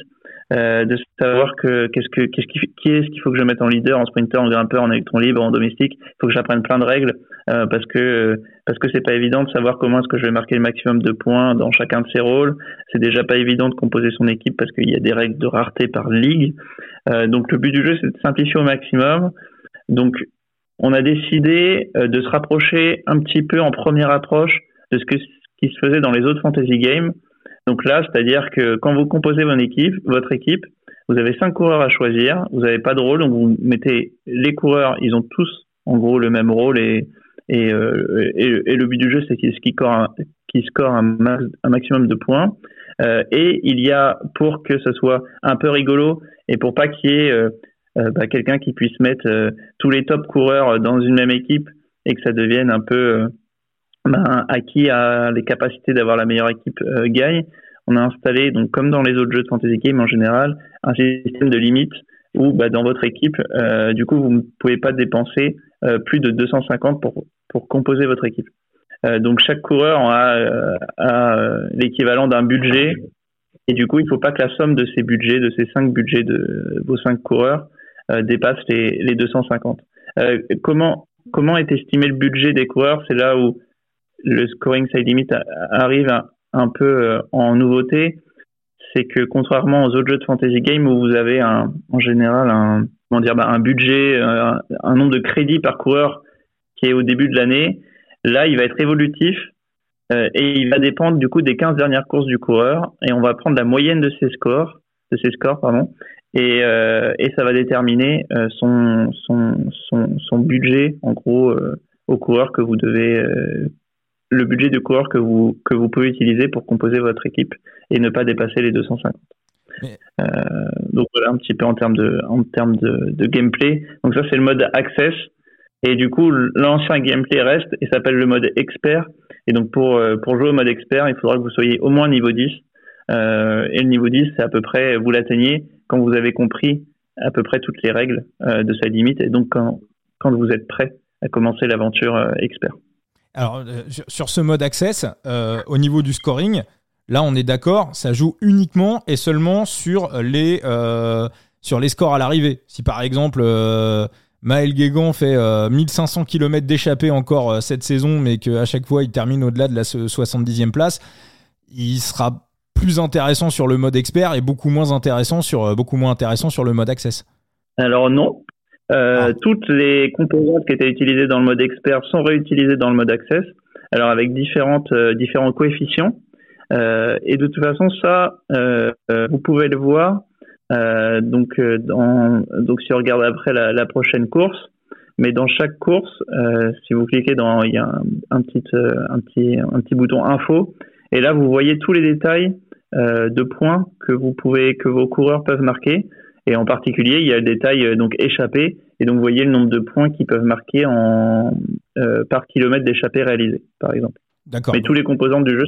de savoir que qu'est-ce que qu'est-ce qui, qui est-ce qu'il faut que je mette en leader, en sprinter, en grimpeur, en électron libre, en domestique. Il faut que j'apprenne plein de règles parce que parce que c'est pas évident de savoir comment est-ce que je vais marquer le maximum de points dans chacun de ces rôles. C'est déjà pas évident de composer son équipe parce qu'il y a des règles de rareté par ligue. Donc le but du jeu c'est de simplifier au maximum. Donc on a décidé euh, de se rapprocher un petit peu en première approche de ce, qui se faisait dans les autres fantasy games. Donc là, c'est-à-dire que quand vous composez votre équipe, votre équipe, vous avez cinq coureurs à choisir, vous n'avez pas de rôle, donc vous mettez les coureurs, ils ont tous en gros le même rôle et, euh, le but du jeu, c'est qu'ils scorent, qu score un, maximum de points. Euh, et il y a, pour que ce soit un peu rigolo et pour pas qu'il y ait bah, quelqu'un qui puisse mettre euh, tous les top coureurs dans une même équipe et que ça devienne un peu euh, bah, acquis à les capacités d'avoir la meilleure équipe gagne. On a installé, donc comme dans les autres jeux de fantasy game en général, un système de limite où bah, dans votre équipe, du coup, vous ne pouvez pas dépenser plus de 250 pour, pour composer votre équipe. donc chaque coureur a, a l'équivalent d'un budget et du coup, il ne faut pas que la somme de ces budgets, de ces cinq budgets de vos cinq coureurs, euh, dépasse les, les 250. Euh, comment comment est estimé le budget des coureurs? C'est là où le scoring side limit arrive un, peu euh, en nouveauté. C'est que contrairement aux autres jeux de fantasy game où vous avez en général un bah, budget, un, nombre de crédits par coureur qui est au début de l'année, là il va être évolutif euh, et il va dépendre du coup des 15 dernières courses du coureur et on va prendre la moyenne de ses scores, de ses scores pardon, et, euh, et ça va déterminer euh, son, son, son, son, budget en gros euh, au coureur que vous devez le budget de coureur que vous que vous pouvez utiliser pour composer votre équipe et ne pas dépasser les 250. Euh, donc voilà un petit peu en termes de en termes de, de gameplay. Donc ça c'est le mode access et du coup l'ancien gameplay reste et s'appelle le mode expert. Et donc pour pour jouer au mode expert, il faudra que vous soyez au moins niveau 10. Euh, et le niveau 10, c'est à peu près, vous l'atteignez quand vous avez compris à peu près toutes les règles euh, de sa limite et donc quand, quand vous êtes prêt à commencer l'aventure euh, expert. Alors, sur ce mode access, au niveau du scoring, là on est d'accord, ça joue uniquement et seulement sur les, sur les scores à l'arrivée. Si par exemple Maël Guégan fait 1500 km d'échappée encore cette saison, mais qu'à chaque fois il termine au-delà de la 70e place, il sera plus intéressant sur le mode expert et beaucoup moins intéressant sur, euh, beaucoup moins intéressant sur le mode access Alors non. Euh, ah. Toutes les composantes qui étaient utilisées dans le mode expert sont réutilisées dans le mode access, alors avec différentes, euh, différents coefficients. et de toute façon, ça, vous pouvez le voir. donc, dans, donc, si on regarde après la, la prochaine course, mais dans chaque course, si vous cliquez dans, il y a un, un, petit, un, petit, un petit bouton info, et là vous voyez tous les détails de points que vous pouvez, que vos coureurs peuvent marquer. Et en particulier, il y a le détail donc échappé. Et donc, vous voyez le nombre de points qu'ils peuvent marquer en, par kilomètre d'échappée réalisé, par exemple. D'accord. Mais tous les composants du jeu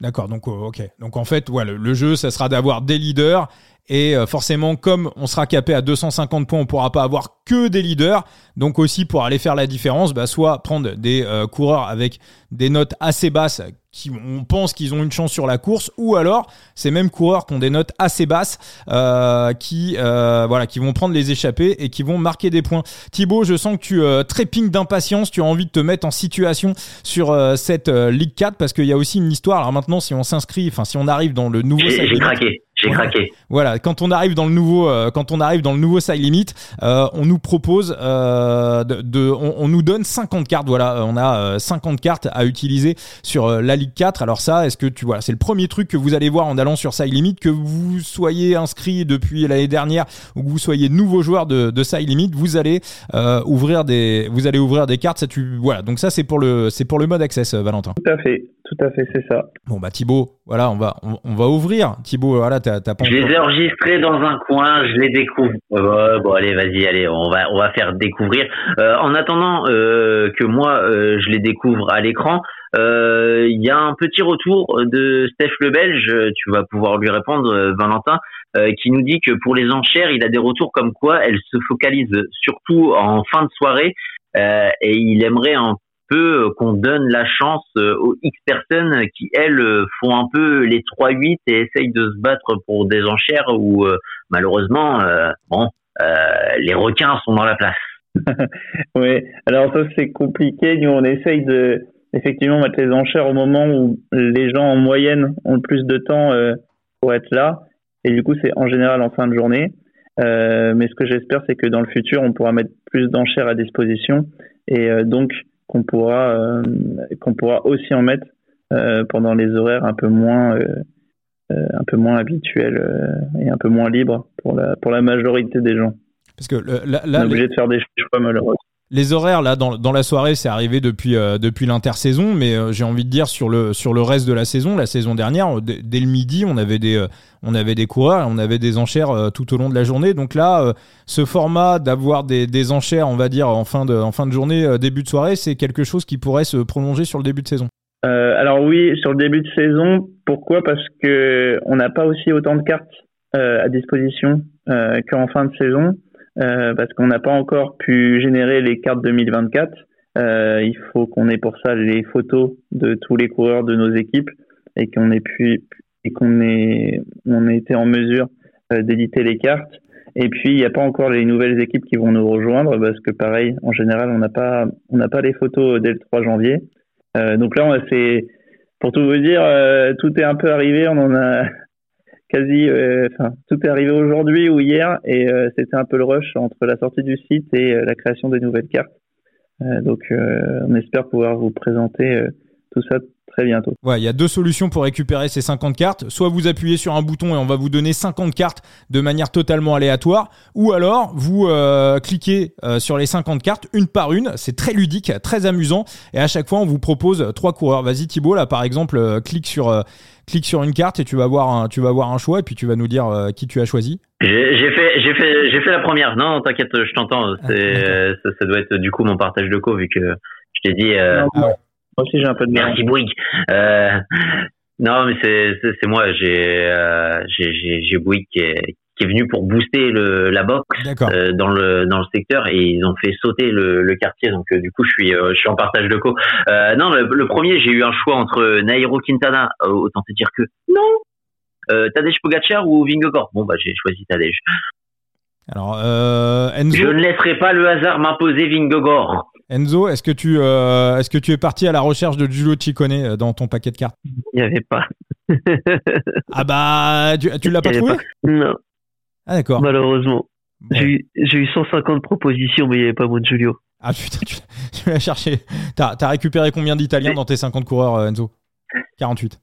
D'accord, donc ok. Donc en fait, ouais, le, jeu, ça sera d'avoir des leaders et euh, forcément, comme on sera capé à 250 points, on pourra pas avoir que des leaders. Donc aussi, pour aller faire la différence, bah, soit prendre des euh, coureurs avec des notes assez basses qui on pense qu'ils ont une chance sur la course, ou alors ces mêmes coureurs qui ont des notes assez basses, euh, qui euh, voilà, qui vont prendre les échappées et qui vont marquer des points. Thibaut, je sens que tu euh, trépignes d'impatience, tu as envie de te mettre en situation sur euh, cette euh, Ligue 4 parce qu'il y a aussi une histoire. Alors maintenant, si on s'inscrit, enfin si on arrive dans le nouveau, j'ai craqué. J'ai craqué. Voilà, quand on arrive dans le nouveau, euh, quand on arrive dans le nouveau side limit, euh, on nous propose euh, de, de on, on, nous donne 50 cartes. Voilà, on a 50 cartes à utiliser sur la Ligue 4. Alors ça, est-ce que tu vois, c'est le premier truc que vous allez voir en allant sur side limit, que vous soyez inscrit depuis l'année dernière ou que vous soyez nouveau joueur de, de side limit, vous allez ouvrir des, vous allez ouvrir des cartes. Ça, tu, voilà. Donc ça, c'est pour le, c'est pour le mode access, Valentin. Tout à fait, tout à fait, c'est ça. Bon bah Thibaut, voilà, on va, on, on va ouvrir. Thibaut, voilà, t'as, pas. Je les ai enregistrés dans un coin, je les découvre. Euh, bon allez, vas-y, allez, on va, on va faire découvrir. Euh, en attendant euh, que moi euh, je les découvre à l'écran, euh, il y a un petit retour de Steph le Belge. Tu vas pouvoir lui répondre, Valentin, qui nous dit que pour les enchères, il a des retours comme quoi elles se focalisent surtout en fin de soirée et il aimerait un peu qu'on donne la chance aux X personnes qui, elles, font un peu les 3-8 et essayent de se battre pour des enchères où, malheureusement, bon, les requins sont dans la place. oui, alors ça c'est compliqué. Nous, on essaye de effectivement mettre les enchères au moment où les gens en moyenne ont le plus de temps pour être là. Et du coup, c'est en général en fin de journée. Euh, mais ce que j'espère, c'est que dans le futur, on pourra mettre plus d'enchères à disposition et euh, donc qu'on pourra euh, qu'on pourra aussi en mettre pendant les horaires un peu moins un peu moins habituels et un peu moins libres pour la pour la majorité des gens. Parce que le, on est obligé de faire des choix malheureux. Les horaires là dans, la soirée c'est arrivé depuis euh, l'intersaison mais euh, j'ai envie de dire sur le sur le reste de la saison la saison dernière dès le midi on avait des euh, on avait des coureurs on avait des enchères tout au long de la journée donc là ce format d'avoir des, des enchères on va dire en fin de en fin de journée début de soirée c'est quelque chose qui pourrait se prolonger sur le début de saison. alors oui sur le début de saison pourquoi? Parce que on n'a pas aussi autant de cartes à disposition qu'en fin de saison. Euh, parce qu'on n'a pas encore pu générer les cartes 2024. Euh, il faut qu'on ait pour ça les photos de tous les coureurs de nos équipes et qu'on ait pu et qu'on ait on ait été en mesure euh, d'éditer les cartes. Et puis il n'y a pas encore les nouvelles équipes qui vont nous rejoindre parce que pareil, en général, on n'a pas on n'a pas les photos dès le 3 janvier. Euh, donc là, on c'est pour tout vous dire, euh, tout est un peu arrivé. On en a quasi, euh, tout est arrivé aujourd'hui ou hier et euh, c'était un peu le rush entre la sortie du site et euh, la création des nouvelles cartes. donc, on espère pouvoir vous présenter tout ça très bientôt. Ouais, il y a deux solutions pour récupérer ces 50 cartes. Soit vous appuyez sur un bouton et on va vous donner 50 cartes de manière totalement aléatoire, ou alors vous euh, cliquez euh, sur les 50 cartes une par une. C'est très ludique, très amusant, et à chaque fois on vous propose trois coureurs. Vas-y Thibaut, là par exemple, euh, clique sur euh, clique sur une carte et tu vas voir un, tu vas voir un choix et puis tu vas nous dire euh, qui tu as choisi. J'ai fait j'ai fait j'ai fait la première. Non, t'inquiète, je t'entends. Ah, ça, ça, doit être du coup mon partage de co vu que je t'ai dit. Ah ouais. Moi aussi, j'ai un peu de Merci Bouygues. Euh, non, mais c'est c'est moi. J'ai euh, j'ai j'ai Bouygues qui est qui est venu pour booster le la box euh, dans le dans le secteur et ils ont fait sauter le, le quartier. Donc euh, du coup, je suis euh, je suis en partage de co. non, le, le premier, j'ai eu un choix entre Nairo Quintana. autant te dire que non. Tadej Pogacar ou Vingegaard. Bon bah j'ai choisi Tadej. Alors Enzo. Je ne laisserai pas le hasard m'imposer Vingegaard. Enzo, est-ce que tu euh, est-ce que tu es parti à la recherche de Giulio Ciccone dans ton paquet de cartes? Il n'y avait pas. ah bah tu, tu l'as pas trouvé? pas. Non. Ah d'accord. Malheureusement. J'ai eu, eu 150 propositions mais il n'y avait pas mon Giulio. Ah putain, tu, tu l'as cherché. T'as as récupéré combien d'Italiens dans tes 50 coureurs Enzo? 48.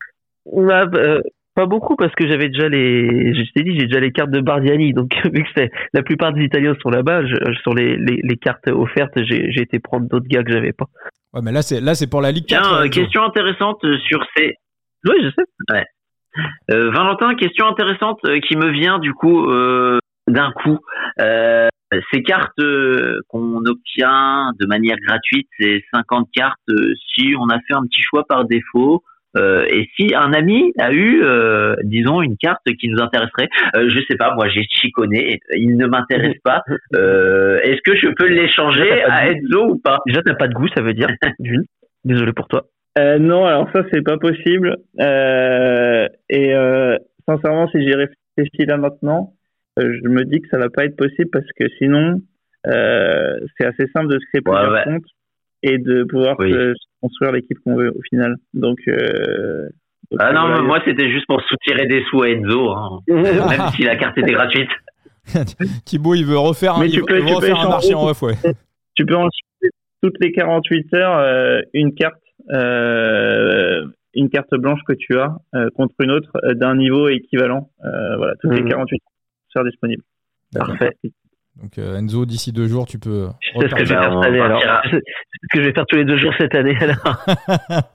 Ah, euh, Pas beaucoup parce que j'avais déjà les, je t'ai dit, j'ai déjà les cartes de Bardiani. Donc vu que c'est la plupart des Italiens sont là-bas, sur les, les, les, cartes offertes, j'ai été prendre d'autres gars que j'avais pas. Ouais, mais là c'est là c'est pour la Ligue 4. Tiens, euh, question intéressante sur ces. Oui, je sais. Ouais. Euh, Valentin, question intéressante euh, qui me vient du coup euh, d'un coup. Euh, ces cartes qu'on obtient de manière gratuite, ces 50 cartes, si on a fait un petit choix par défaut, euh, et si un ami a eu, euh, disons, une carte qui nous intéresserait, euh, je sais pas, moi j'ai chiconné, il ne m'intéresse pas. Est-ce que je peux l'échanger à Enzo ou pas? Déjà, t'as pas de goût, ça veut dire. Désolé pour toi. non, alors ça c'est pas possible. et sincèrement, si j'y réfléchis là maintenant, je me dis que ça va pas être possible parce que sinon, c'est assez simple de se créer plusieurs comptes et de pouvoir construire l'équipe qu'on veut au final. Donc, euh, ah non, moi c'était juste pour soutirer des sous à Enzo, hein. même si la carte était gratuite. Thibaut, il veut refaire un, tu peux, tu refaire un marché en off, ouais. Tu peux ensuite toutes les 48 heures euh, une carte, euh, une carte blanche que tu as euh, contre une autre euh, d'un niveau équivalent. voilà, toutes les 48 heures sont disponibles. Parfait. Donc euh, Enzo, d'ici deux jours, tu peux. C'est ce que je vais faire cette année alors. ce que je vais faire tous les deux jours cette année alors.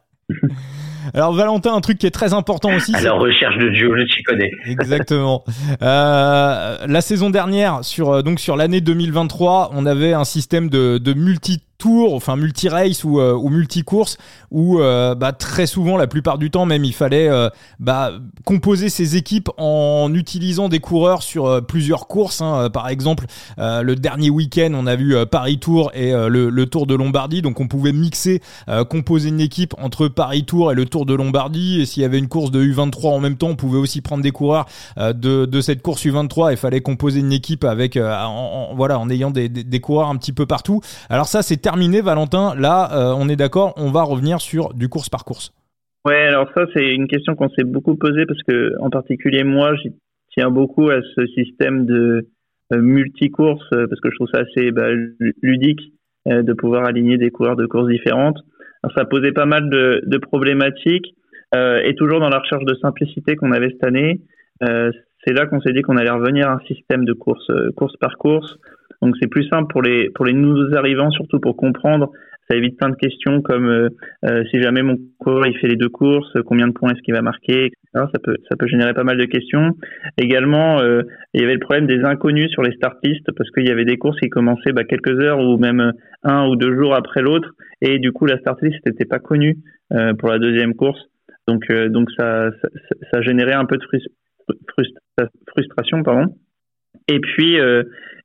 Alors Valentin, un truc qui est très important aussi. À la recherche de duo, je connais. Exactement. Euh, la saison dernière, sur euh, donc sur l'année 2023, on avait un système de, de multi tour, enfin multi-race ou, euh, ou multi-course, où euh, bah, très souvent, la plupart du temps même, il fallait euh, bah, composer ses équipes en utilisant des coureurs sur plusieurs courses. Hein. Par exemple, le dernier week-end, on a vu Paris Tour et le, le, Tour de Lombardie, donc on pouvait mixer, composer une équipe entre Paris Tour et le Tour de Lombardie. Et s'il y avait une course de U23 en même temps, on pouvait aussi prendre des coureurs de, de cette course U23. Il fallait composer une équipe avec, en, voilà, en ayant des, des, des, coureurs un petit peu partout. Alors ça, c'est terminé, Valentin. Là, euh, on est d'accord, on va revenir sur du course par course. Ouais, alors ça, c'est une question qu'on s'est beaucoup posée parce que, en particulier, moi, j'y tiens beaucoup à ce système de euh, multi-course euh, parce que je trouve ça assez bah, ludique de pouvoir aligner des coureurs de courses différentes. Alors, ça posait pas mal de, problématiques et toujours dans la recherche de simplicité qu'on avait cette année, c'est là qu'on s'est dit qu'on allait revenir à un système de course, course par course donc c'est plus simple pour les pour les nouveaux arrivants, surtout pour comprendre. Ça évite plein de questions comme euh, euh, si jamais mon coureur il fait les deux courses, combien de points est-ce qu'il va marquer, etc. Ça peut ça peut générer pas mal de questions. Également, euh, il y avait le problème des inconnus sur les start listes parce qu'il y avait des courses qui commençaient bah, quelques heures ou même un ou deux jours après l'autre et du coup la start list n'était pas connue pour la deuxième course. Donc donc ça, ça, ça générait un peu de frustration pardon. Et puis,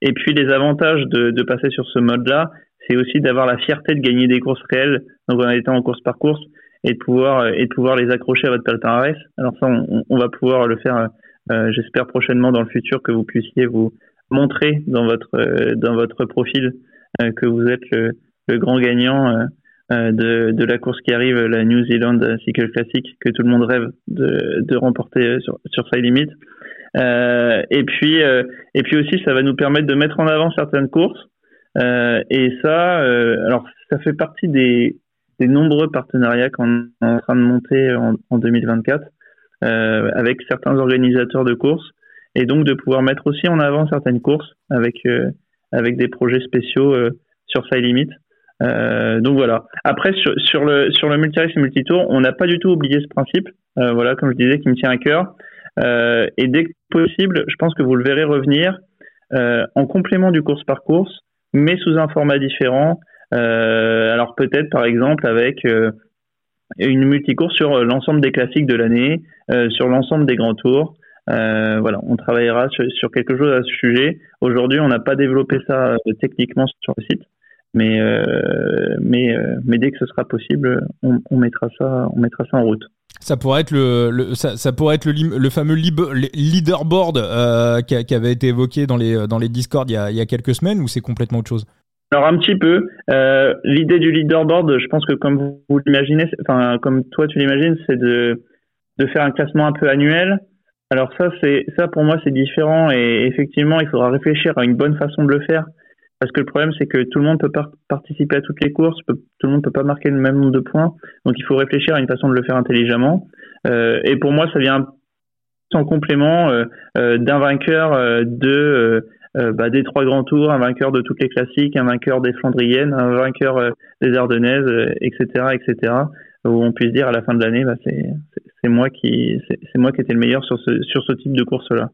et puis les avantages de, de passer sur ce mode-là, c'est aussi d'avoir la fierté de gagner des courses réelles, donc en étant en course par course, et de pouvoir et de pouvoir les accrocher à votre palmarès. Alors ça, on, on, va pouvoir le faire, euh, j'espère prochainement dans le futur que vous puissiez vous montrer dans votre euh, dans votre profil euh, que vous êtes le, le grand gagnant de, de la course qui arrive, la New Zealand Cycle Classic, que tout le monde rêve de, de remporter sur, sur sa limite. Euh, et puis euh, et puis aussi ça va nous permettre de mettre en avant certaines courses. Euh, et ça, alors ça fait partie des, des nombreux partenariats qu'on est en train de monter en, en 2024 avec certains organisateurs de courses et donc de pouvoir mettre aussi en avant certaines courses avec avec des projets spéciaux sur sa limite. Euh, donc voilà. Après sur, sur le sur le multi-race et multi-tour, on n'a pas du tout oublié ce principe. Euh, voilà, comme je disais, qui me tient à cœur. Euh, et dès que possible, je pense que vous le verrez revenir euh, en complément du course par course, mais sous un format différent. Euh, alors peut-être par exemple avec une multicourse sur l'ensemble des classiques de l'année, sur l'ensemble des grands tours. Voilà, on travaillera sur, quelque chose à ce sujet. Aujourd'hui, on n'a pas développé ça techniquement sur le site, mais mais dès que ce sera possible, on mettra ça on mettra ça en route. Ça pourrait être le, ça, ça, pourrait être le, le fameux leaderboard euh, qui, avait été évoqué dans les dans les Discord il y a, il y a quelques semaines ou c'est complètement autre chose? Alors un petit peu. Euh, L'idée du leaderboard, je pense que comme vous l'imaginez, enfin comme toi tu l'imagines, c'est de de faire un classement un peu annuel. Alors ça c'est ça pour moi c'est différent et effectivement il faudra réfléchir à une bonne façon de le faire parce que le problème, c'est que tout le monde peut pas participer à toutes les courses, tout le monde peut pas marquer le même nombre de points. Donc, il faut réfléchir à une façon de le faire intelligemment. Euh, et pour moi, ça vient en complément d'un vainqueur de bah, des trois grands tours, un vainqueur de toutes les classiques, un vainqueur des Flandriennes, un vainqueur des Ardennaises, etc., etc. Où on puisse dire à la fin de l'année, bah, c'est moi qui c'est moi qui étais le meilleur sur ce sur ce type de course là.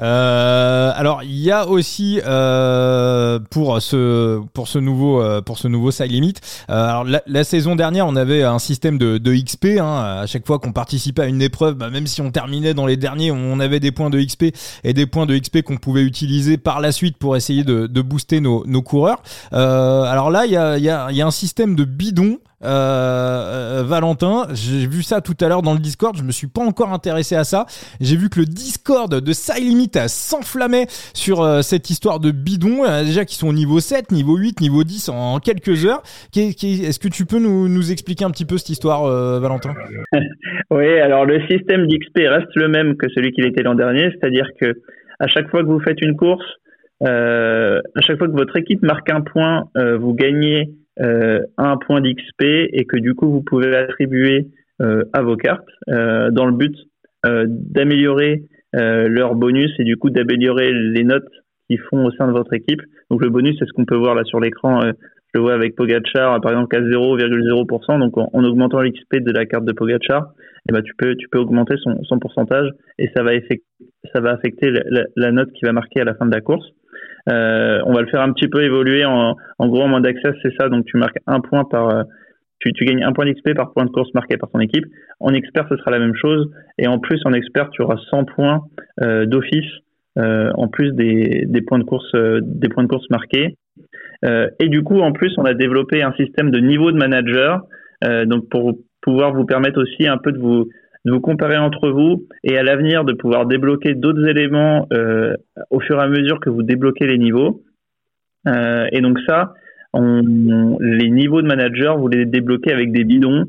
Euh, alors il y a aussi euh, pour ce pour ce nouveau euh, pour ce nouveau side limit. Euh, alors la, saison dernière on avait un système de, de XP. Hein, à chaque fois qu'on participait à une épreuve, bah, même si on terminait dans les derniers, on avait des points de XP et des points de XP qu'on pouvait utiliser par la suite pour essayer de, de booster nos, nos coureurs. alors là il y a, y, y a un système de bidon. Euh, Valentin, j'ai vu ça tout à l'heure dans le Discord, je me suis pas encore intéressé à ça. J'ai vu que le Discord de Limit s'enflammait sur euh, cette histoire de bidon, euh, déjà qui sont au niveau 7, niveau 8, niveau 10 en, quelques heures. Est-ce que tu peux nous, nous, expliquer un petit peu cette histoire, euh, Valentin? Oui, alors le système d'XP reste le même que celui qu'il était l'an dernier, c'est-à-dire que à chaque fois que vous faites une course, à chaque fois que votre équipe marque un point, vous gagnez euh, un point d'XP et que du coup vous pouvez attribuer euh, à vos cartes euh, dans le but d'améliorer leur bonus et du coup d'améliorer les notes qu'ils font au sein de votre équipe. Donc le bonus, c'est ce qu'on peut voir là sur l'écran. je le vois avec Pogachar, par exemple, à 0,0%. Donc en, augmentant l'XP de la carte de Pogachar, eh ben, tu peux tu peux augmenter son, son pourcentage et ça va, ça va affecter la, note qui va marquer à la fin de la course. Euh, on va le faire un petit peu évoluer. En, gros, en mode access, c'est ça. Donc, tu marques un point par, euh, tu, gagnes un point d'XP par point de course marqué par ton équipe. En expert, ce sera la même chose. Et en plus, en expert, tu auras 100 points euh, d'office en plus des, des, points de course, des points de course marqués. Et du coup, en plus, on a développé un système de niveau de manager. donc, pour pouvoir vous permettre aussi un peu de vous de vous comparer entre vous et à l'avenir de pouvoir débloquer d'autres éléments euh, au fur et à mesure que vous débloquez les niveaux. Euh, et donc ça, on, les niveaux de manager, vous les débloquez avec des bidons.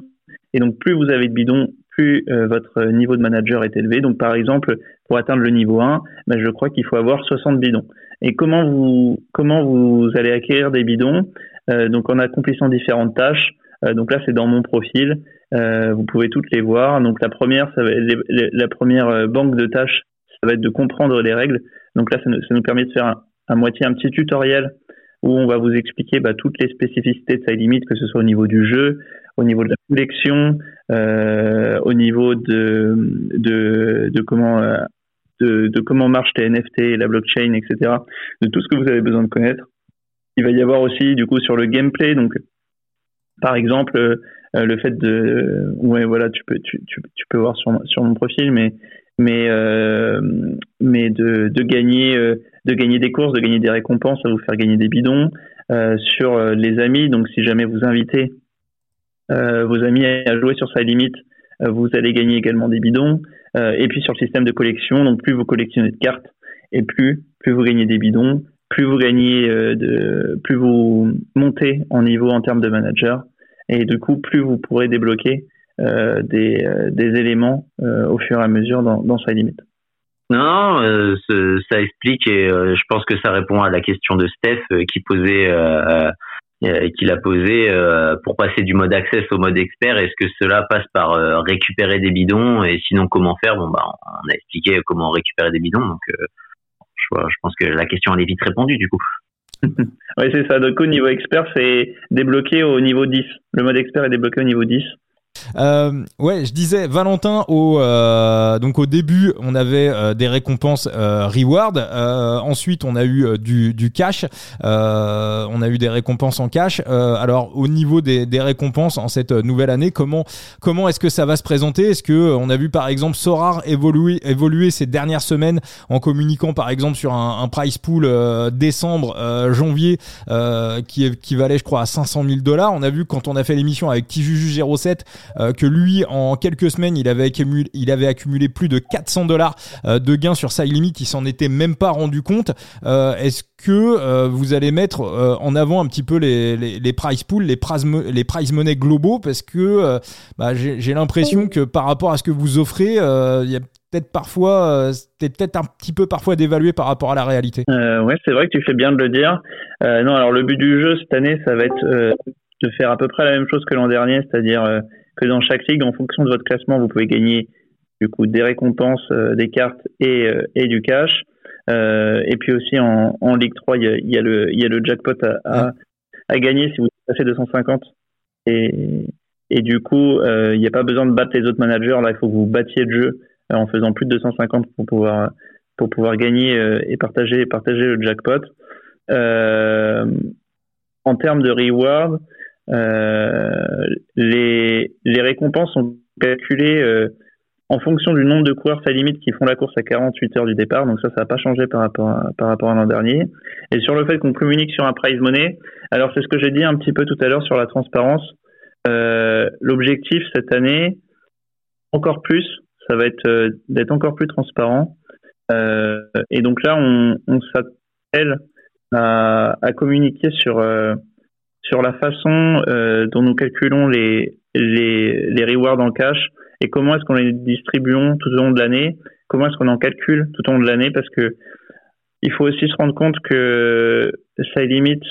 Et donc plus vous avez de bidons, plus euh, votre niveau de manager est élevé. Donc par exemple, pour atteindre le niveau 1, ben, je crois qu'il faut avoir 60 bidons. Et comment vous comment vous allez acquérir des bidons? Euh, Donc en accomplissant différentes tâches. Euh, donc là, c'est dans mon profil. Euh, vous pouvez toutes les voir. Donc la première, la première euh, banque de tâches, ça va être de comprendre les règles. Donc là, ça nous, permet de faire à moitié un petit tutoriel où on va vous expliquer bah, toutes les spécificités de sa limite, que ce soit au niveau du jeu, au niveau de la collection, euh, au niveau de, comment euh, de, marchent les NFT, la blockchain, etc. De tout ce que vous avez besoin de connaître. Il va y avoir aussi du coup sur le gameplay, donc par exemple le fait de ouais voilà tu peux tu, tu, tu, peux voir sur sur mon profil mais mais euh, mais de, de gagner euh, de gagner des courses de gagner des récompenses à vous faire gagner des bidons sur les amis. Donc si jamais vous invitez vos amis à jouer sur sa limite vous allez gagner également des bidons. Et puis sur le système de collection donc plus vous collectionnez de cartes et plus plus vous gagnez des bidons plus vous gagnez de plus vous montez en niveau en termes de manager et du coup, plus vous pourrez débloquer euh, des, euh, des, éléments euh, au fur et à mesure dans, dans sa limite. Non, ça explique et je pense que ça répond à la question de Steph qui posait, qu'il a posé pour passer du mode access au mode expert. Est-ce que cela passe par récupérer des bidons et sinon comment faire? Bon bah on a expliqué comment récupérer des bidons, donc je, je pense que la question elle est vite répondue du coup. oui, c'est ça. Donc, au niveau expert, c'est débloqué au niveau 10. Le mode expert est débloqué au niveau 10. Euh, ouais, je disais Valentin au euh, donc au début on avait euh, des récompenses euh, reward. Euh, ensuite on a eu euh, du, du cash. on a eu des récompenses en cash. alors au niveau des, des, récompenses en cette nouvelle année, comment comment est-ce que ça va se présenter? Est-ce que on a vu par exemple Sorar évoluer évoluer ces dernières semaines en communiquant par exemple sur un, un price pool décembre janvier qui équivalait je crois à 500 000 dollars? On a vu quand on a fait l'émission avec Tijuju 07 euh, que lui, en quelques semaines, il avait accumulé, plus de 400 dollars euh, de gains sur sa limite. Il s'en était même pas rendu compte. Euh, est-ce que vous allez mettre en avant un petit peu les, les, price pools, les prize, les prize money globaux? Parce que bah, j'ai l'impression que par rapport à ce que vous offrez, il y a peut-être parfois, c'était peut-être un petit peu parfois dévalué par rapport à la réalité. Ouais, c'est vrai que tu fais bien de le dire. Non, alors le but du jeu cette année, ça va être de faire à peu près la même chose que l'an dernier, c'est-à-dire que dans chaque ligue, en fonction de votre classement, vous pouvez gagner du coup des récompenses, des cartes et, et du cash. et puis aussi en, en Ligue 3, il y a, y a, le, y a le jackpot à, à, gagner si vous passez 250. Et, et du coup, il n'y a pas besoin de battre les autres managers. Là, il faut que vous battiez le jeu en faisant plus de 250 pour pouvoir pour pouvoir gagner et partager partager le jackpot. Euh, en termes de reward, euh, les, les récompenses sont calculées euh, en fonction du nombre de coureurs sa limite qui font la course à 48 heures du départ. Donc ça, ça n'a pas changé par rapport à, par rapport à l'an dernier. Et sur le fait qu'on communique sur un prize money, alors c'est ce que j'ai dit un petit peu tout à l'heure sur la transparence. Euh, L'objectif cette année, encore plus, ça va être euh, d'être encore plus transparent. Euh, et donc là, on, on s'attelle à, à, communiquer sur euh, sur la façon euh, dont nous calculons les, les, rewards en cash et comment est-ce qu'on les distribuons tout au long de l'année, comment est-ce qu'on en calcule tout au long de l'année, parce que il faut aussi se rendre compte que ça limite,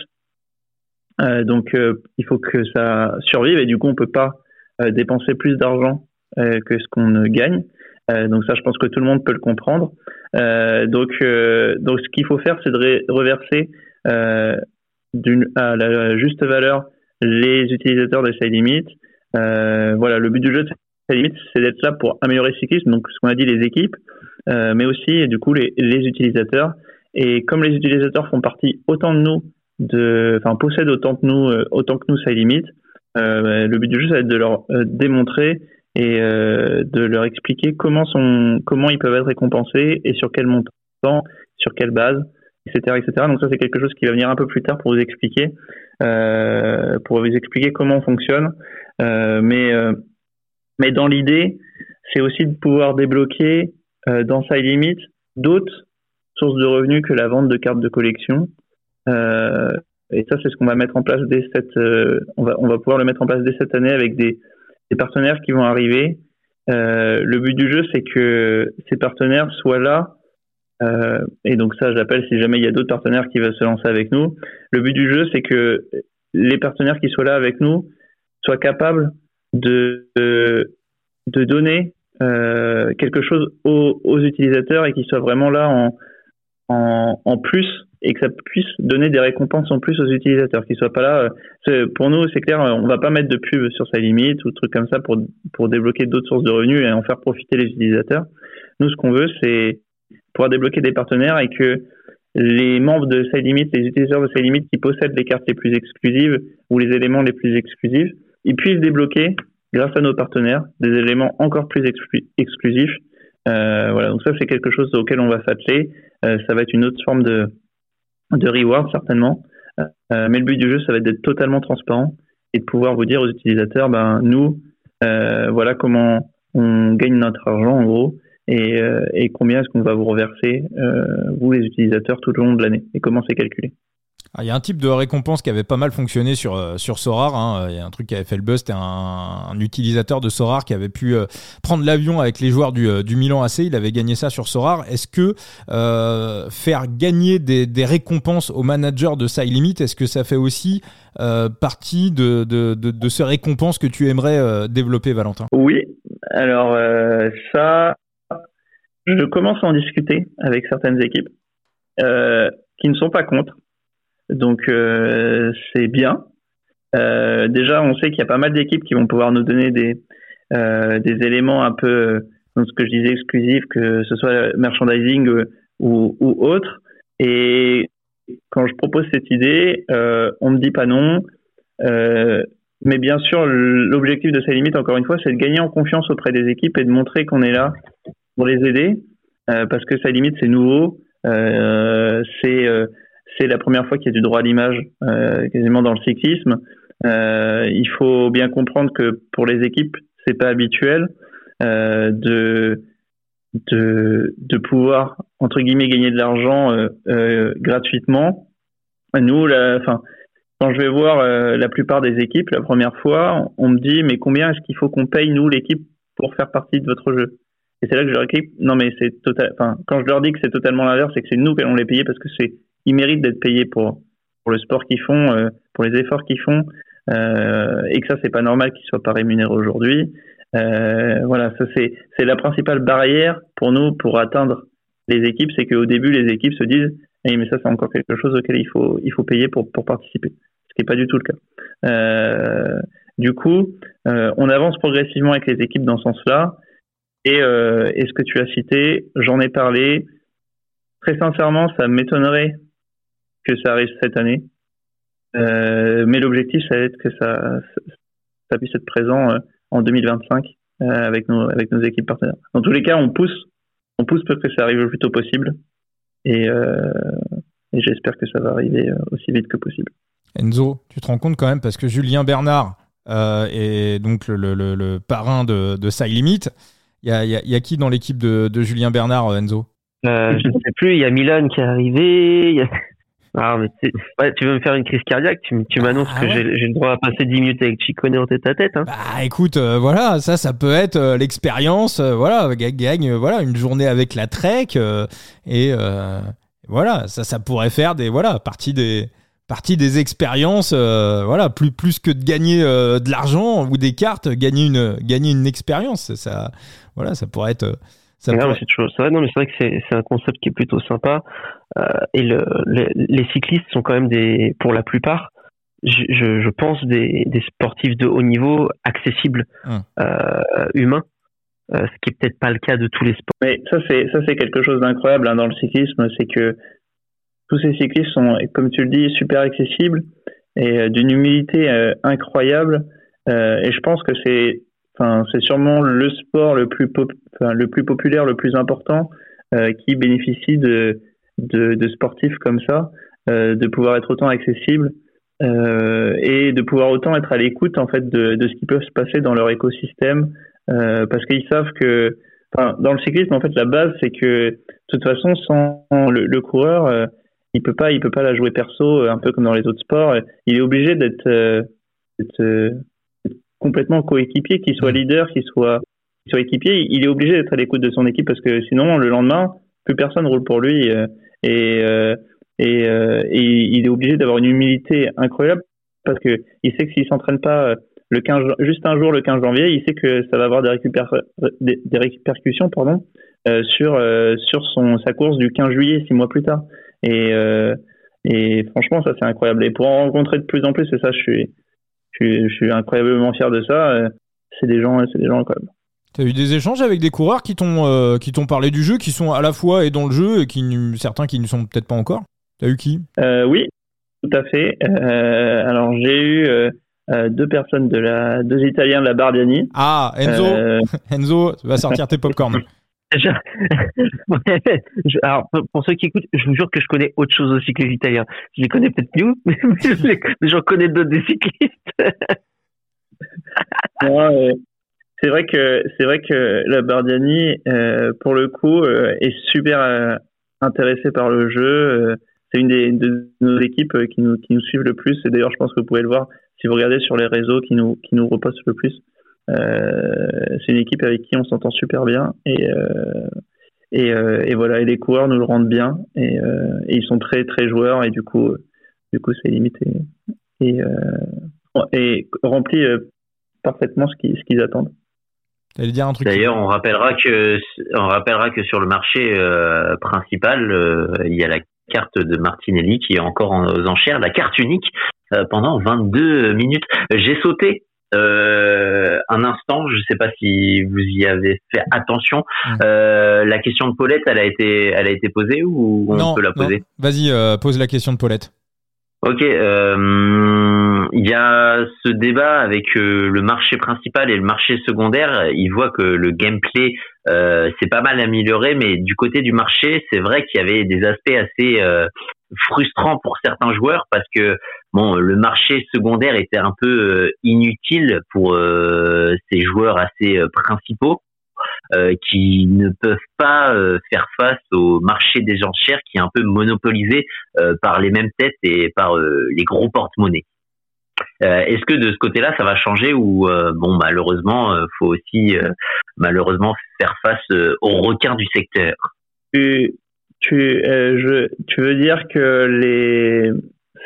euh, donc euh, il faut que ça survive et du coup on peut pas dépenser plus d'argent que ce qu'on gagne. donc ça, je pense que tout le monde peut le comprendre. donc ce qu'il faut faire, c'est de reverser d'une à la juste valeur les utilisateurs de Side Limit. Euh, voilà, le but du jeu de Side Limit, c'est d'être là pour améliorer le cyclisme, donc ce qu'on a dit les équipes, euh, mais aussi du coup les, les, utilisateurs. Et comme les utilisateurs font partie autant de nous, de, enfin possèdent autant que nous, euh, autant que nous Side Limit, euh, le but du jeu, ça va être de leur euh, démontrer et de leur expliquer comment sont, comment ils peuvent être récompensés et sur quel montant, sur quelle base etc., etc. Donc ça, c'est quelque chose qui va venir un peu plus tard pour vous expliquer, euh, pour vous expliquer comment on fonctionne. Euh, mais, euh, mais dans l'idée, c'est aussi de pouvoir débloquer euh, dans Side Limit d'autres sources de revenus que la vente de cartes de collection. Euh, et ça, c'est ce qu'on va mettre en place dès cette, on va, on va pouvoir le mettre en place dès cette année avec des, des partenaires qui vont arriver. le but du jeu, c'est que ces partenaires soient là euh, et donc ça, j'appelle si jamais il y a d'autres partenaires qui veulent se lancer avec nous. Le but du jeu, c'est que les partenaires qui soient là avec nous soient capables de, de, donner euh, quelque chose aux, utilisateurs et qu'ils soient vraiment là en, en, en, plus et que ça puisse donner des récompenses en plus aux utilisateurs, qu'ils soient pas là. Euh, pour nous, c'est clair, on va pas mettre de pub sur sa limite ou trucs comme ça pour, pour débloquer d'autres sources de revenus et en faire profiter les utilisateurs. Nous, ce qu'on veut, c'est pouvoir débloquer des partenaires et que les membres de SideLimit, les utilisateurs de SideLimit qui possèdent les cartes les plus exclusives ou les éléments les plus exclusifs, ils puissent débloquer, grâce à nos partenaires, des éléments encore plus exclusifs. Euh, voilà, donc ça c'est quelque chose auquel on va s'atteler. Euh, ça va être une autre forme de, de reward certainement. Euh, mais le but du jeu, ça va être d'être totalement transparent et de pouvoir vous dire aux utilisateurs, ben nous, euh, voilà comment on gagne notre argent en gros et, euh, et combien est-ce qu'on va vous reverser, euh, vous les utilisateurs, tout au long de l'année? Et comment c'est calculé? Ah, il y a un type de récompense qui avait pas mal fonctionné sur, euh, sur Sorar. Hein. Il y a un truc qui avait fait le buzz. C'était un, un, utilisateur de Sorar qui avait pu prendre l'avion avec les joueurs du, du Milan AC. Il avait gagné ça sur Sorar. Est-ce que euh, faire gagner des, des, récompenses aux managers de Side Limit, est-ce que ça fait aussi euh, partie de, de, de, de, ces récompenses que tu aimerais développer, Valentin? Oui. Alors ça, je commence à en discuter avec certaines équipes euh, qui ne sont pas contre. Donc euh, c'est bien. Euh, déjà, on sait qu'il y a pas mal d'équipes qui vont pouvoir nous donner des euh, des éléments un peu, ce que je disais exclusifs, que ce soit merchandising ou, ou autre. Et quand je propose cette idée, on me dit pas non. mais bien sûr, l'objectif de ces limites, encore une fois, c'est de gagner en confiance auprès des équipes et de montrer qu'on est là pour les aider euh, parce que ça limite c'est nouveau, euh, c'est euh, c'est la première fois qu'il y a du droit à l'image quasiment dans le cyclisme. il faut bien comprendre que pour les équipes c'est pas habituel de de, de pouvoir entre guillemets gagner de l'argent euh, gratuitement. Nous, la, enfin, quand je vais voir la plupart des équipes la première fois, on me dit mais combien est-ce qu'il faut qu'on paye nous l'équipe pour faire partie de votre jeu? Et c'est là que je leur dis, non mais c'est total, enfin, quand je leur dis que c'est totalement l'inverse, c'est que c'est nous qui allons les payer parce que c'est, ils méritent d'être payés pour, pour le sport qu'ils font, euh, pour les efforts qu'ils font, euh, et que ça c'est pas normal qu'ils soient pas rémunérés aujourd'hui. voilà, ça c'est c'est la principale barrière pour nous pour atteindre les équipes, c'est qu'au début les équipes se disent, mais ça c'est encore quelque chose auquel il faut il faut payer pour pour participer, ce qui n'est pas du tout le cas. du coup, on avance progressivement avec les équipes dans ce sens-là. Et, et ce que tu as cité, j'en ai parlé. Très sincèrement, ça m'étonnerait que ça arrive cette année. Euh, mais l'objectif, ça va être que ça, puisse être présent euh, en 2025 euh, avec nos équipes partenaires. Dans tous les cas, on pousse, on pousse pour que ça arrive le plus tôt possible, et, j'espère que ça va arriver aussi vite que possible. Enzo, tu te rends compte quand même parce que Julien Bernard est donc le, parrain de, de Side Limit. Il y a, y, a, y a, qui dans l'équipe de, de, Julien Bernard, Enzo? Je ne sais plus. Il y a Milan qui est arrivé. Y a... Ah, mais ouais, tu veux me faire une crise cardiaque? Tu, tu m'annonces ah, que j'ai le droit à passer 10 minutes avec Chicone en tête à tête. Hein. Bah écoute, euh, voilà, ça, ça peut être euh, l'expérience. Euh, voilà, gagne, voilà, une journée avec la Trek et voilà, ça, ça pourrait faire des voilà partie des partie des expériences. voilà, plus plus que de gagner de l'argent ou des cartes, gagner une gagner une expérience. Ça, voilà, ça pourrait être c'est vrai, non, mais c'est vrai que c'est un concept qui est plutôt sympa. Euh, et le, les cyclistes sont quand même des, pour la plupart, je, je pense des, des, sportifs de haut niveau accessibles, hum. euh, humains. Euh, ce qui est peut-être pas le cas de tous les sports. Mais ça c'est ça c'est quelque chose d'incroyable hein, dans le cyclisme, c'est que tous ces cyclistes sont, comme tu le dis, super accessibles et euh, d'une humilité euh, incroyable. et je pense que c'est C'est sûrement le sport le plus, enfin, le plus populaire, le plus important, euh, qui bénéficie de, sportifs comme ça, euh, de pouvoir être autant accessible euh, et de pouvoir autant être à l'écoute en fait de, ce qui peut se passer dans leur écosystème, euh, parce qu'ils savent que, dans le cyclisme en fait la base c'est que de toute façon sans le, le coureur il peut pas il peut pas la jouer perso un peu comme dans les autres sports. Il est obligé d'être complètement coéquipier, qu'il soit leader, qu'il soit, soit équipier, il est obligé d'être à l'écoute de son équipe parce que sinon, le lendemain, plus personne roule pour lui euh, et, euh, et, euh, et, il est obligé d'avoir une humilité incroyable parce que il sait que s'il s'entraîne pas le 15, juste un jour le 15 janvier, il sait que ça va avoir des, récupér des, des répercussions pardon, sur, sur son, sa course du 15 juillet, six mois plus tard. Et, et franchement, ça c'est incroyable. Et pour en rencontrer de plus en plus, c'est ça, je suis, je suis, incroyablement fier de ça. Euh, c'est des gens, c'est des gens incroyables. Tu as eu des échanges avec des coureurs qui t'ont euh, qui t'ont parlé du jeu, qui sont à la fois et dans le jeu et qui certains qui ne sont peut-être pas encore? T'as eu qui? Euh, Oui, tout à fait. Euh, alors j'ai eu deux personnes de la deux Italiens de la Bardiani. Ah Enzo, Enzo, tu vas sortir tes popcorn. alors, pour ceux qui écoutent, je vous jure que je connais autre chose aussi que les Italiens. Je les connais peut-être mieux, mais j'en connais d'autres des cyclistes. c'est vrai que c'est vrai que la Bardiani, euh, pour le coup, euh, est super euh, intéressée par le jeu. c'est une des de nos équipes qui nous qui nous suivent le plus. Et d'ailleurs, je pense que vous pouvez le voir si vous regardez sur les réseaux qui nous qui nous repostent le plus. Euh, c'est une équipe avec qui on s'entend super bien et euh, et, euh, et, voilà et les coureurs nous le rendent bien et, et, ils sont très très joueurs et du coup du coup c'est limité et, et remplit parfaitement ce qu'ils ce qu'ils attendent. Dire un truc D'ailleurs, on rappellera que on rappellera que sur le marché principal, il y a la carte de Martinelli qui est encore aux enchères, la carte unique pendant 22 minutes. J'ai sauté euh, un instant, je ne sais pas si vous y avez fait attention. Mm. Euh, la question de Paulette, elle a été, elle a été posée ou on peut la poser? Vas-y, euh, pose la question de Paulette. Ok, il y a ce débat avec le marché principal et le marché secondaire. Il voit que le gameplay c'est pas mal amélioré, mais du côté du marché, c'est vrai qu'il y avait des aspects assez frustrants pour certains joueurs parce que bon, le marché secondaire était un peu euh, inutile pour euh, ces joueurs assez euh, principaux. qui ne peuvent pas faire face au marché des enchères qui est un peu monopolisé par les mêmes têtes et par les gros porte-monnaies. Est-ce que de ce côté-là, ça va changer ou bon, malheureusement, faut aussi malheureusement faire face aux requins du secteur? Tu, tu, je, tu veux dire que les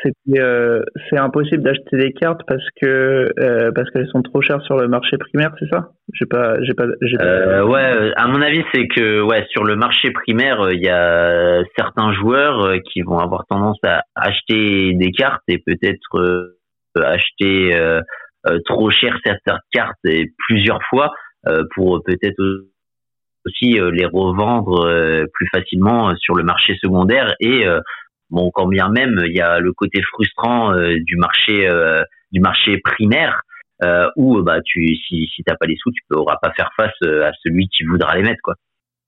c'était euh, c'est impossible d'acheter des cartes parce que euh, parce qu'elles sont trop chères sur le marché primaire, c'est ça? J'ai pas j'ai pas, euh, ouais, à mon avis, c'est que ouais, sur le marché primaire, il y a certains joueurs qui vont avoir tendance à acheter des cartes et peut-être acheter trop cher certaines cartes et plusieurs fois pour peut-être aussi les revendre plus facilement sur le marché secondaire et Bon, quand bien même il y a le côté frustrant euh, du marché euh, du marché primaire euh, où bah tu si si t'as pas les sous, tu pourras pas faire face à celui qui voudra les mettre quoi.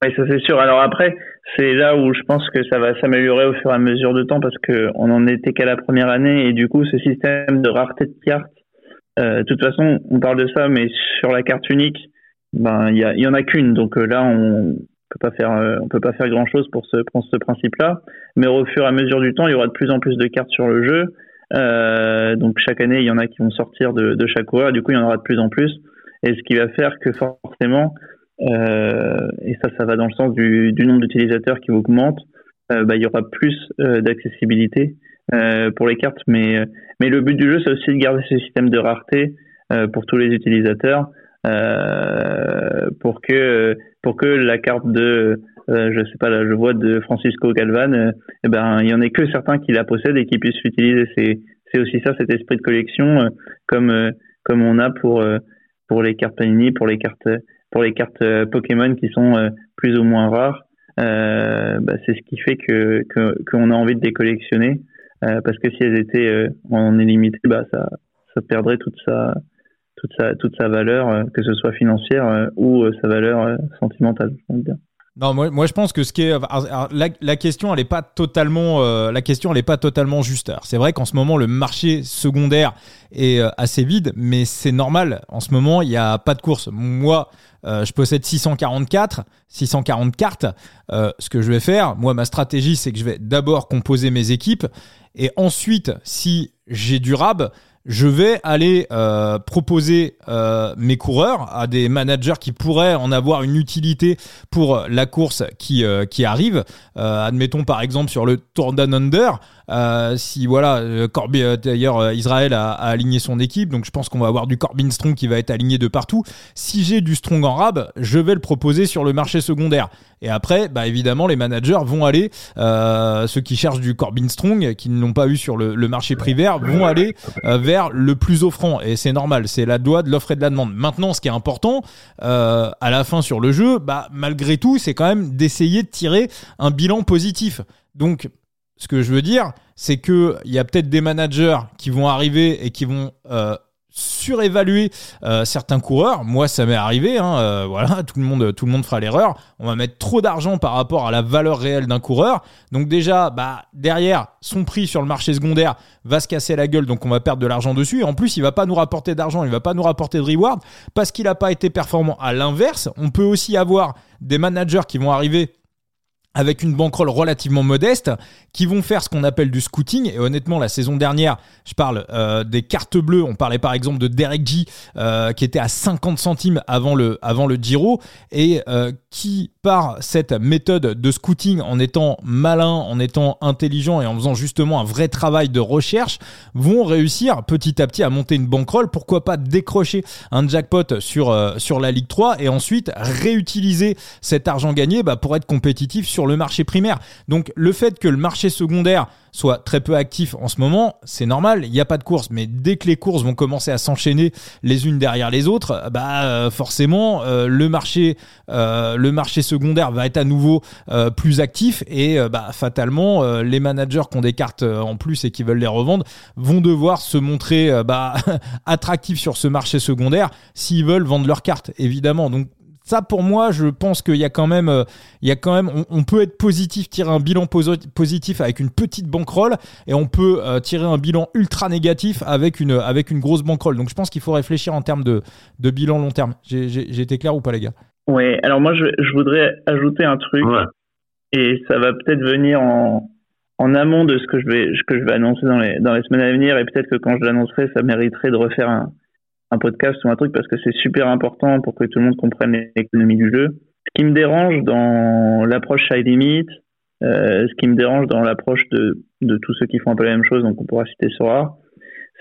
Oui, ça c'est sûr. Alors après, c'est là où je pense que ça va s'améliorer au fur et à mesure de temps parce que on en était qu'à la première année et du coup ce système de rareté de cartes. de toute façon, on parle de ça, mais sur la carte unique, ben il y en a qu'une. Donc là, on peut pas faire, on peut pas faire grand chose pour ce, principe-là mais au fur et à mesure du temps, il y aura de plus en plus de cartes sur le jeu. Euh, donc chaque année, il y en a qui vont sortir de, chaque coureur. Du coup, il y en aura de plus en plus. Et ce qui va faire que forcément, euh, et ça, ça va dans le sens du, nombre d'utilisateurs qui augmente, euh, bah, il y aura plus euh, d'accessibilité euh, pour les cartes. Mais, le but du jeu, c'est aussi de garder ce système de rareté euh, pour tous les utilisateurs, pour que pour que la carte de euh, je sais pas, là, je vois de Francisco Galvan, euh, eh ben, il y en a que certains qui la possèdent et qui puissent l'utiliser. C'est, c'est aussi ça, cet esprit de collection, euh, comme, comme on a pour, pour les cartes Panini, pour les cartes, pour les cartes Pokémon qui sont plus ou moins rares. Bah, c'est ce qui fait que, qu'on a envie de les collectionner. parce que si elles étaient en illimité, bah, ça, ça perdrait toute sa, toute sa, toute sa valeur, que ce soit financière ou sa valeur sentimentale. Non, moi, moi je pense que ce qui est la, la question, elle est pas totalement euh, pas totalement juste. C'est vrai qu'en ce moment le marché secondaire est euh, assez vide, mais c'est normal. En ce moment, il n'y a pas de course. Moi, euh, je possède 644, 640 cartes. ce que je vais faire, moi, ma stratégie, c'est que je vais d'abord composer mes équipes et ensuite, si j'ai du rab, je vais aller euh, proposer euh, mes coureurs à des managers qui pourraient en avoir une utilité pour la course qui, euh, qui arrive. admettons par exemple sur le Tour Down euh, si voilà, euh, Corby, euh, d'ailleurs, Israël a, aligné son équipe, donc je pense qu'on va avoir du Corbin Strong qui va être aligné de partout. Si j'ai du Strong en rab, je vais le proposer sur le marché secondaire. Et après, bah évidemment, les managers vont aller, ceux qui cherchent du Corbin Strong, qui ne l'ont pas eu sur le, marché privé, vont aller vers le plus offrant. Et c'est normal, c'est la loi de l'offre et de la demande. Maintenant, ce qui est important, à la fin sur le jeu, bah malgré tout, c'est quand même d'essayer de tirer un bilan positif. Donc, ce que je veux dire, c'est que il y a peut-être des managers qui vont arriver et qui vont euh, surévaluer euh, certains coureurs. Moi, ça m'est arrivé. Hein, euh, voilà, tout le monde, tout le monde fera l'erreur. On va mettre trop d'argent par rapport à la valeur réelle d'un coureur. Donc déjà, bah derrière, son prix sur le marché secondaire va se casser la gueule. Donc on va perdre de l'argent dessus. Et en plus, il va pas nous rapporter d'argent. Il va pas nous rapporter de reward parce qu'il n'a pas été performant. À l'inverse, on peut aussi avoir des managers qui vont arriver avec une bankroll relativement modeste, qui vont faire ce qu'on appelle du scouting. Et honnêtement, la saison dernière, je parle euh, des cartes bleues. On parlait par exemple de Derek G, euh, qui était à 50 centimes avant le, avant le Giro, et euh, qui, par cette méthode de scouting, en étant malin, en étant intelligent et en faisant justement un vrai travail de recherche, vont réussir petit à petit à monter une bankroll. Pourquoi pas décrocher un jackpot sur, sur la Ligue 3 et ensuite réutiliser cet argent gagné bah, pour être compétitif sur le marché primaire. Donc le fait que le marché secondaire soit très peu actif en ce moment, c'est normal, il n'y a pas de course. Mais dès que les courses vont commencer à s'enchaîner les unes derrière les autres, bah euh, forcément euh, le marché euh, le marché secondaire va être à nouveau plus actif et bah fatalement les managers qui ont des cartes en plus et qui veulent les revendre vont devoir se montrer bah, attractifs sur ce marché secondaire s'ils veulent vendre leurs cartes évidemment. Donc ça pour moi je pense qu'il y a quand même euh, il y a quand même on, peut être positif tirer un bilan positif avec une petite bankroll et on peut euh, tirer un bilan ultra négatif avec une avec une grosse bankroll donc je pense qu'il faut réfléchir en termes de, de bilan long terme. J'ai été clair ou pas les gars? Oui alors moi je, je voudrais ajouter un truc et ça va peut-être venir en en amont de ce que je vais ce que je vais annoncer dans les dans les semaines à venir et peut-être que quand je l'annoncerai ça mériterait de refaire un un podcast ou un truc parce que c'est super important pour que tout le monde comprenne l'économie du jeu. Ce qui me dérange dans l'approche high limit ce qui me dérange dans l'approche de, de tous ceux qui font un peu la même chose, donc on pourra citer Sora,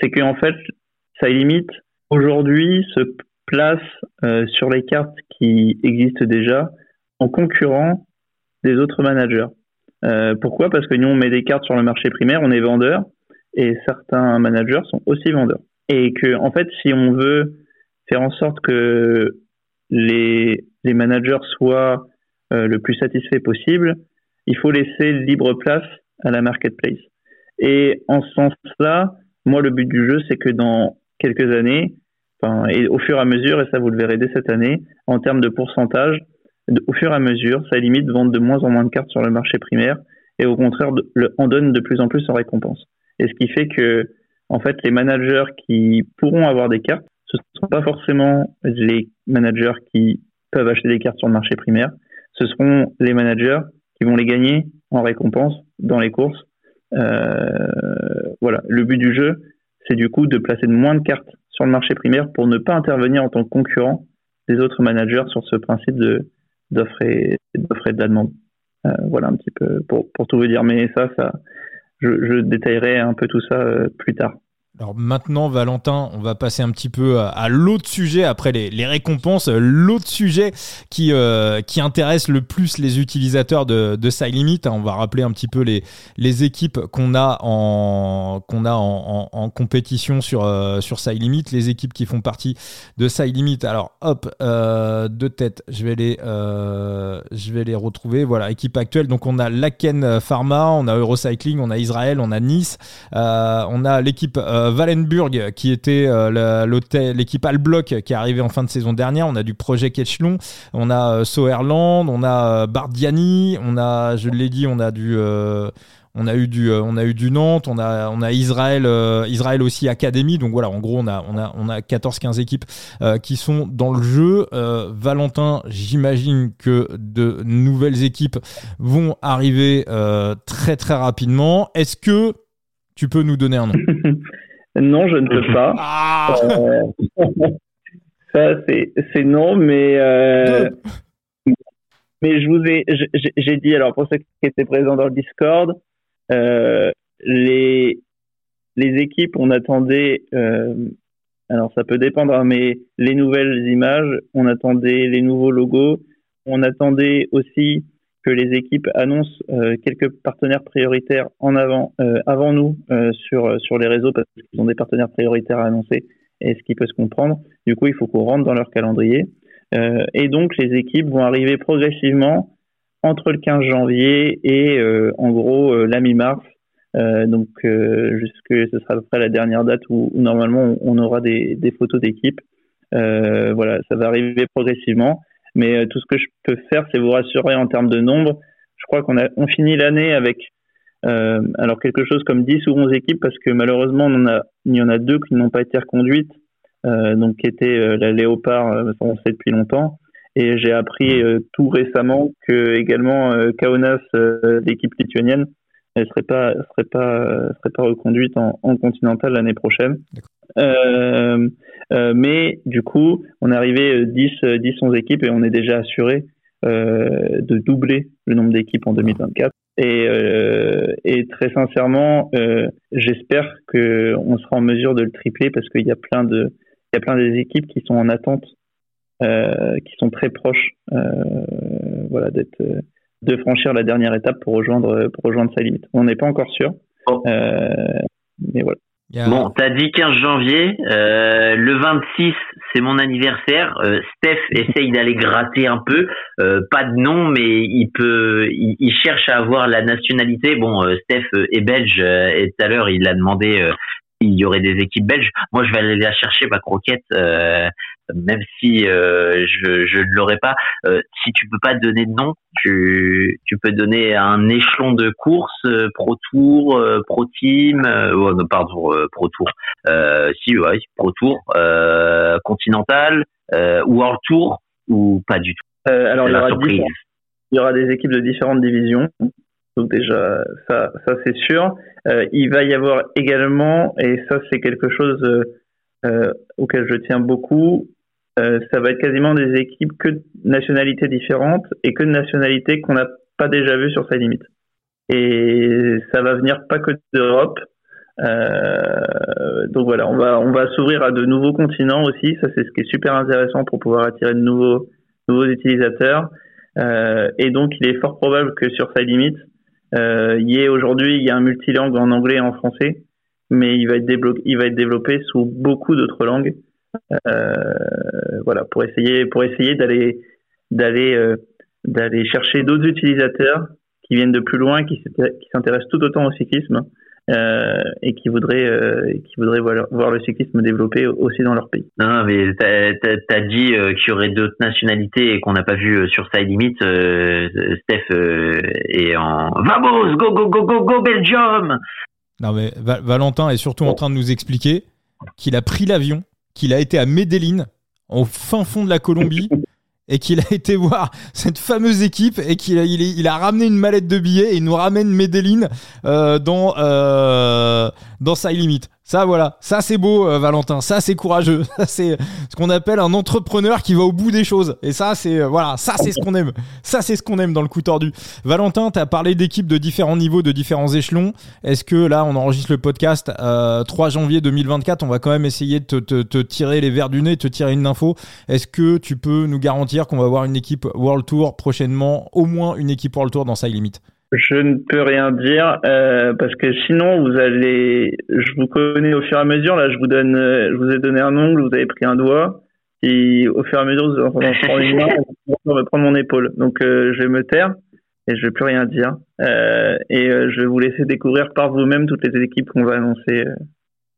c'est qu'en fait, ça limite aujourd'hui se place sur les cartes qui existent déjà en concurrent des autres managers. Euh, pourquoi? Parce que nous, on met des cartes sur le marché primaire, on est vendeur, et certains managers sont aussi vendeurs. Et que, en fait, si on veut faire en sorte que les, les managers soient euh, le plus satisfaits possible, il faut laisser libre place à la marketplace. Et en ce sens-là, moi, le but du jeu, c'est que dans quelques années, et au fur et à mesure, et ça vous le verrez dès cette année, en termes de pourcentage, au fur et à mesure, ça limite vendre de moins en moins de cartes sur le marché primaire et au contraire en donne de plus en plus en récompense. Et ce qui fait que en fait les managers qui pourront avoir des cartes, ce ne sont pas forcément les managers qui peuvent acheter des cartes sur le marché primaire, ce seront les managers qui vont les gagner en récompense dans les courses. Euh, voilà, le but du jeu, c'est du coup de placer moins de cartes sur le marché primaire pour ne pas intervenir en tant que concurrent des autres managers sur ce principe de d'offres et, de la demande. Euh, voilà un petit peu pour, pour tout vous dire. Mais ça, ça, je, je détaillerai un peu tout ça euh, plus tard. Alors maintenant, Valentin, on va passer un petit peu à, l'autre sujet après les, les récompenses. L'autre sujet qui, euh, qui intéresse le plus les utilisateurs de, de SideLimit. On va rappeler un petit peu les, les équipes qu'on a en qu'on a en, en, compétition sur euh, sur SideLimit, les équipes qui font partie de SideLimit. Alors hop, euh, de tête, je vais les euh, je vais les retrouver. Voilà, équipe actuelle. Donc on a Laken Pharma, on a Eurocycling, on a Israël, on a Nice, euh, on a l'équipe Wallenburg, qui était euh, l'équipe Alblock qui est arrivée en fin de saison dernière. On a du projet Echelon, on a euh, Soerland, on a euh, Bardiani, on a, je l'ai dit, on a du on a eu du on a eu du Nantes on a on a Israël Israël aussi Académie. Donc voilà en gros on a on a on a 14 15 équipes qui sont dans le jeu. Valentin j'imagine que de nouvelles équipes vont arriver très très rapidement. Est-ce que tu peux nous donner un nom? Non, je ne peux pas. Ah. Euh, ça, c'est non, mais euh, mais je vous ai j'ai dit alors pour ceux qui étaient présents dans le Discord, euh, les les équipes, on attendait. alors ça peut dépendre, hein, mais les nouvelles images, on attendait les nouveaux logos, on attendait aussi que les équipes annoncent euh, quelques partenaires prioritaires en avant, euh, avant nous euh, sur sur les réseaux parce qu'ils ont des partenaires prioritaires à annoncer et ce qui peut se comprendre. Du coup, il faut qu'on rentre dans leur calendrier. et donc, les équipes vont arriver progressivement entre le 15 janvier et en gros la mi-mars. donc, jusque ce sera à peu près la dernière date où, normalement on, aura des, des photos d'équipe. voilà, ça va arriver progressivement. Mais euh, tout ce que je peux faire, c'est vous rassurer en termes de nombre. Je crois qu'on a on finit l'année avec euh, alors quelque chose comme 10 ou 11 équipes parce que malheureusement on en a, il y en a deux qui n'ont pas été reconduites, euh, donc qui étaient euh, la Léopard, on sait depuis longtemps. Et j'ai appris tout récemment que également Kaunas, l'équipe lituanienne, elle serait pas serait pas serait pas reconduite en, en continental l'année prochaine. Euh, euh, mais du coup, on est arrivé 10, 10, 11 équipes et on est déjà assuré euh, de doubler le nombre d'équipes en 2024. Et, euh, et très sincèrement, euh, j'espère que on sera en mesure de le tripler parce qu'il y a plein de, il y a plein des équipes qui sont en attente, euh, qui sont très proches, voilà, d'être, de franchir la dernière étape pour rejoindre, pour rejoindre sa limite. On n'est pas encore sûr, mais voilà. Bon, t'as dit 15 janvier. Euh, le 26, c'est mon anniversaire. Euh, Steph essaye d'aller gratter un peu. Euh, pas de nom, mais il peut. Il, cherche à avoir la nationalité. Bon, euh, Steph est belge. et tout à l'heure, il a demandé il y aurait des équipes belges. Moi, je vais aller la chercher, ma croquette, euh, même si euh, je, je ne l'aurais pas. Euh, si tu peux pas donner de nom, tu, tu peux donner un échelon de course, Pro Tour, Pro Team, oh, non, pardon, Pro Tour. si, ouais, Pro Tour, Continental, World Tour, ou pas du tout. alors, il y, aura il y aura des équipes de différentes divisions. Donc déjà, ça, c'est sûr. Euh, il va y avoir également, et ça c'est quelque chose euh, euh auquel je tiens beaucoup, ça va être quasiment des équipes que de nationalités différentes et que de nationalités qu'on n'a pas déjà vues sur sa limite. et ça va venir pas que d'Europe. Donc voilà, on va on va s'ouvrir à de nouveaux continents aussi. Ça c'est ce qui est super intéressant pour pouvoir attirer de nouveaux nouveaux utilisateurs. Et donc il est fort probable que sur sa limite, euh, y ait aujourd'hui il y a un multilangue en anglais et en français, mais il va être développé sous beaucoup d'autres langues. Euh, voilà pour essayer pour essayer d'aller d'aller euh, d'aller chercher d'autres utilisateurs qui viennent de plus loin, qui s'intéressent tout autant au cyclisme euh, et qui voudraient, euh, qui voudraient voir, voir, le cyclisme développé aussi dans leur pays. Non, mais t'as as, dit euh, qu'il y aurait d'autres nationalités et qu'on n'a pas vu euh, sur Side Limit. Steph est en Vamos, go, go, go, go, go, Belgium Non, mais Valentin est surtout en train de nous expliquer qu'il a pris l'avion, qu'il a été à Medellin, au fin fond de la Colombie. et qu'il a été voir cette fameuse équipe et qu'il a, il, a ramené une mallette de billets et il nous ramène Medellin euh, dans euh, dans sa limite. Ça, voilà, ça c'est beau, euh, Valentin. Ça c'est courageux. Ça c'est ce qu'on appelle un entrepreneur qui va au bout des choses. Et ça, c'est euh, voilà, ça c'est ce qu'on aime. Ça c'est ce qu'on aime dans le coup tordu. Valentin, tu as parlé d'équipes de différents niveaux, de différents échelons. Est-ce que là, on enregistre le podcast 3 euh, janvier 2024 On va quand même essayer de te, te, tirer les verres du nez, te tirer une info. Est-ce que tu peux nous garantir qu'on va avoir une équipe World Tour prochainement, au moins une équipe World Tour dans sa limite je ne peux rien dire euh, parce que sinon vous allez, je vous connais au fur et à mesure. Là, je vous donne, je vous ai donné un ongle, vous avez pris un doigt, et au fur et à mesure vous allez prendre une main, vous allez prendre mon épaule. Donc euh, je vais me taire et je vais plus rien dire euh, et euh, je vais vous laisser découvrir par vous-même toutes les équipes qu'on va annoncer, euh,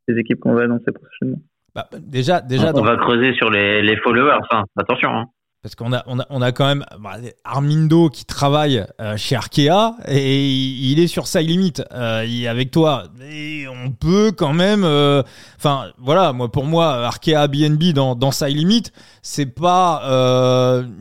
les équipes qu'on va annoncer prochainement. Bah, déjà, déjà, on, va creuser sur les, les followers. Enfin, attention. Hein. Parce qu'on a, on a, quand même bah, Armindo qui travaille euh, chez Arkea et il est sur sa limite euh, avec toi. Et on peut quand même, euh, enfin voilà, moi pour moi Arkea BNB dans dans sa limite, c'est pas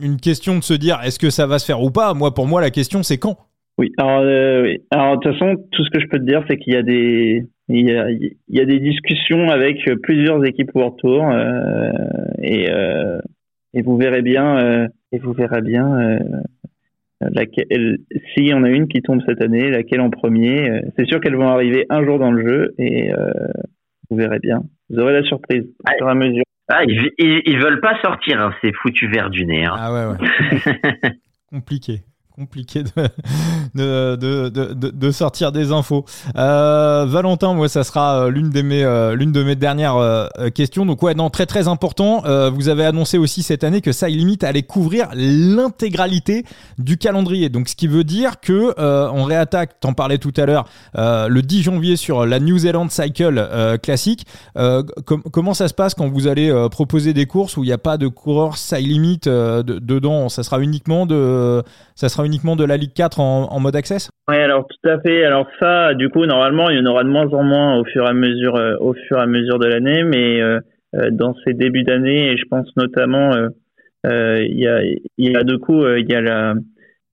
une question de se dire est-ce que ça va se faire ou pas? Moi pour moi la question c'est quand? Oui, alors de toute façon tout ce que je peux te dire c'est qu'il y a des il y a, il y a des discussions avec plusieurs équipes World Tour et et vous verrez bien euh, et vous verrez bien euh, laquelle si on a une qui tombe cette année, laquelle en premier. Euh, c'est sûr qu'elles vont arriver un jour dans le jeu et vous verrez bien. Vous aurez la surprise au fur et à mesure. Ah, ils, ils, veulent pas sortir, hein, ces foutus verres du nez. Hein. Ah ouais, ouais. Compliqué compliqué de, de, de, de, sortir des infos. Euh, Valentin, moi, ça sera euh, l'une de mes, euh, de mes dernières euh, questions. Donc ouais, non, très très important. vous avez annoncé aussi cette année que ça limite allait couvrir l'intégralité du calendrier. Donc ce qui veut dire que on réattaque. T'en parlais tout à l'heure, le 10 janvier sur la New Zealand Cycle classique. comment ça se passe quand vous allez proposer des courses où il n'y a pas de coureur side limit dedans? Ça sera uniquement de, ça sera uniquement de la Ligue 4 en, mode access? Oui, alors tout à fait. Alors ça, du coup, normalement, il y en aura de moins en moins au fur et à mesure, euh, au fur et à mesure de l'année, mais euh, euh, dans ces débuts d'année, et je pense notamment, il y a, y a deux coups, il y a la,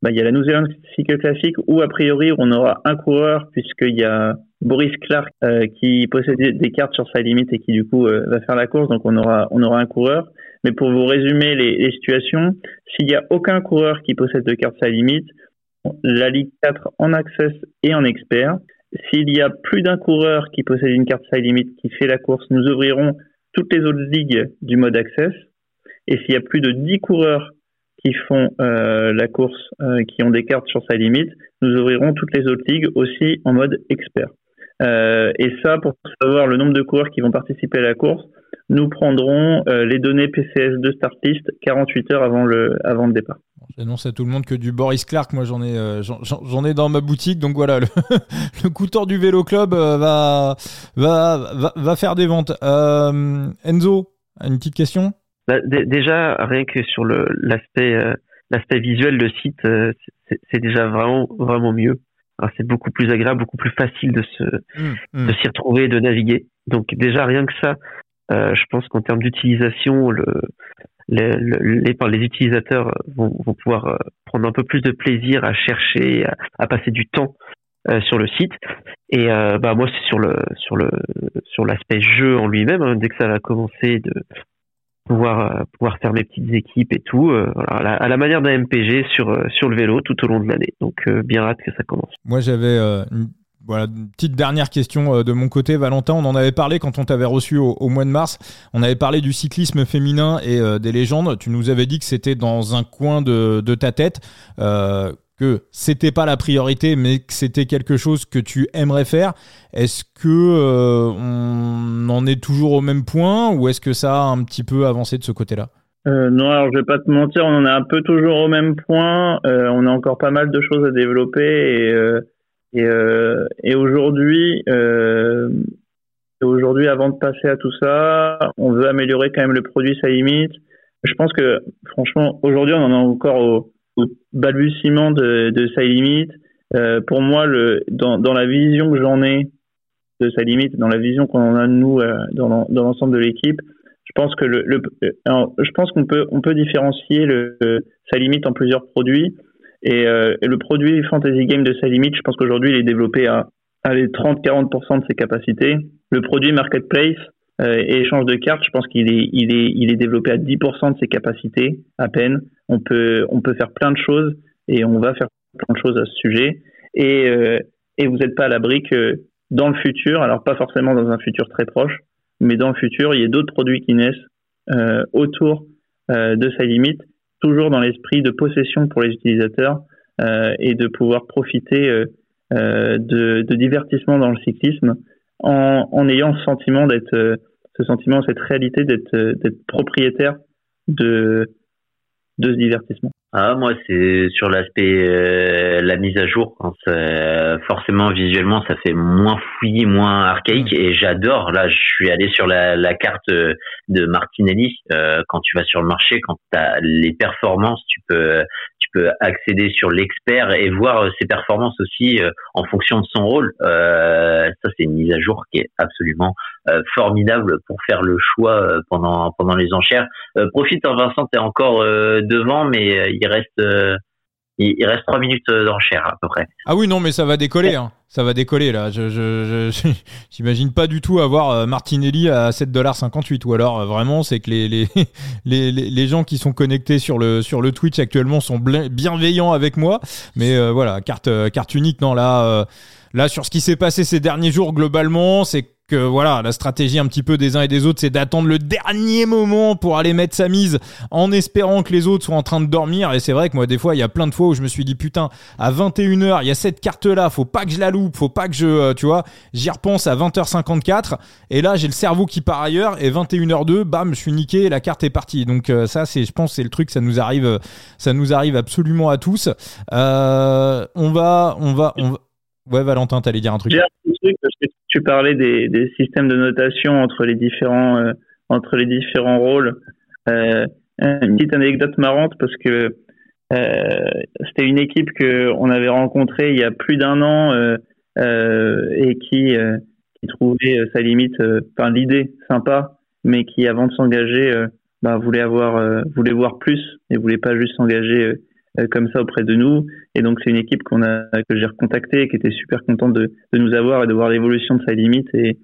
bah, il y a la Zealand Cycle Classic où a priori on aura un coureur puisqu'il y a Boris Clark qui possède des cartes sur sa limite et qui du coup va faire la course, donc on aura on aura un coureur. Mais pour vous résumer les, les situations, s'il n'y a aucun coureur qui possède de carte sa limite, la Ligue 4 en access et en expert. S'il y a plus d'un coureur qui possède une carte sa limite qui fait la course, nous ouvrirons toutes les autres ligues du mode access. Et s'il y a plus de 10 coureurs qui font euh, la course, euh, qui ont des cartes sur sa limite, nous ouvrirons toutes les autres ligues aussi en mode expert. Euh, et ça, pour savoir le nombre de coureurs qui vont participer à la course, nous prendrons euh, les données PCS de Startlist 48 heures avant le, avant le départ. J'annonce à tout le monde que du Boris Clark, moi j'en ai, euh, j'en ai dans ma boutique, donc voilà, le, le couteur du vélo club euh, va, va, va, faire des ventes. Enzo, une petite question? Bah, Déjà, rien que sur l'aspect l'aspect visuel de site, c'est déjà vraiment vraiment mieux. C'est beaucoup plus agréable, beaucoup plus facile de se mmh, mmh. de s'y retrouver, de naviguer. Donc déjà rien que ça, euh, je pense qu'en termes d'utilisation, le, les, utilisateurs vont, pouvoir euh, prendre un peu plus de plaisir à chercher, à, passer du temps euh, sur le site. Et bah moi, c'est sur l'aspect jeu en lui-même. Hein, dès que ça va commencer de pouvoir faire mes petites équipes et tout à, la, manière d'un MPG sur le vélo tout au long de l'année donc bien hâte que ça commence moi j'avais voilà, une petite dernière question euh, de mon côté, Valentin. On en avait parlé quand on t'avait reçu au, mois de mars. On avait parlé du cyclisme féminin et euh, des légendes. Tu nous avais dit que c'était dans un coin de, ta tête, euh, que c'était pas la priorité, mais que c'était quelque chose que tu aimerais faire. Est-ce que on en est toujours au même point ou est-ce que ça a un petit peu avancé de ce côté-là? Non, alors je vais pas te mentir, on en est un peu toujours au même point. on a encore pas mal de choses à développer et et, euh, et aujourd'hui, euh, aujourd'hui, avant de passer à tout ça, on veut améliorer quand même le produit sa limite. Je pense que franchement, aujourd'hui, on en est encore au, au balbutiement de, de sa limite. Euh, pour moi, le, dans, dans la vision que j'en ai de sa limite, dans la vision qu'on a de nous euh, dans l'ensemble de l'équipe, je pense que le, le je pense qu'on peut on peut différencier le, sa limite en plusieurs produits. Et, euh, le produit Fantasy Game de sa limite, je pense qu'aujourd'hui, il est développé à, à 30-40% de ses capacités. Le produit Marketplace euh, et échange de cartes, je pense qu'il est, il est, il est développé à 10% de ses capacités, à peine. On peut, on peut faire plein de choses et on va faire plein de choses à ce sujet. Et, euh, et vous n'êtes pas à l'abri que dans le futur, alors pas forcément dans un futur très proche, mais dans le futur, il y a d'autres produits qui naissent euh, autour euh, de sa limite toujours dans l'esprit de possession pour les utilisateurs euh, et de pouvoir profiter euh, euh, de, de, divertissement dans le cyclisme en, en ayant ce sentiment d'être ce sentiment cette réalité d'être d'être propriétaire de de ce divertissement. Ah moi c'est sur l'aspect euh, la mise à jour. Hein, forcément visuellement ça fait moins fouillis, moins archaïque et j'adore. Là je suis allé sur la, la carte de Martinelli. Euh, quand tu vas sur le marché, quand tu as les performances, tu peux tu peux accéder sur l'expert et voir ses performances aussi euh, en fonction de son rôle. Euh, ça c'est une mise à jour qui est absolument euh, formidable pour faire le choix pendant pendant les enchères. profite hein, Vincent, t'es encore devant, mais il reste il, reste trois minutes d'enchères à peu près. Ah oui, non, mais ça va décoller. Hein. Ça va décoller là. Je, j'imagine pas du tout avoir Martinelli à 7,58$ ou alors vraiment c'est que les, les, les, les, gens qui sont connectés sur le, sur le Twitch actuellement sont bienveillants avec moi. Mais voilà, carte, carte unique, non, là, là sur ce qui s'est passé ces derniers jours globalement, c'est que voilà, la stratégie un petit peu des uns et des autres, c'est d'attendre le dernier moment pour aller mettre sa mise en espérant que les autres soient en train de dormir. Et c'est vrai que moi, des fois, il y a plein de fois où je me suis dit, putain, à 21h, il y a cette carte-là, faut pas que je la loupe, faut pas que je, euh, tu vois, j'y repense à 20h54. Et là, j'ai le cerveau qui part ailleurs et 21h02, bam, je suis niqué, la carte est partie. Donc, euh, ça, c'est, je pense, c'est le truc, ça nous arrive, ça nous arrive absolument à tous. Euh, on va, on va, on va, Ouais, Valentin, t'allais dire un truc. tu parlais des, systèmes de notation entre les différents, euh, entre les différents rôles. Euh, une petite anecdote marrante parce que euh, c'était une équipe que on avait rencontrée il y a plus d'un an et qui, trouvait sa limite, enfin l'idée sympa, mais qui avant de s'engager, bah, voulait avoir, voulait voir plus et voulait pas juste s'engager comme ça auprès de nous. Et donc c'est une équipe qu'on a que j'ai recontactée et qui était super contente de, nous avoir et de voir l'évolution de sa limite et,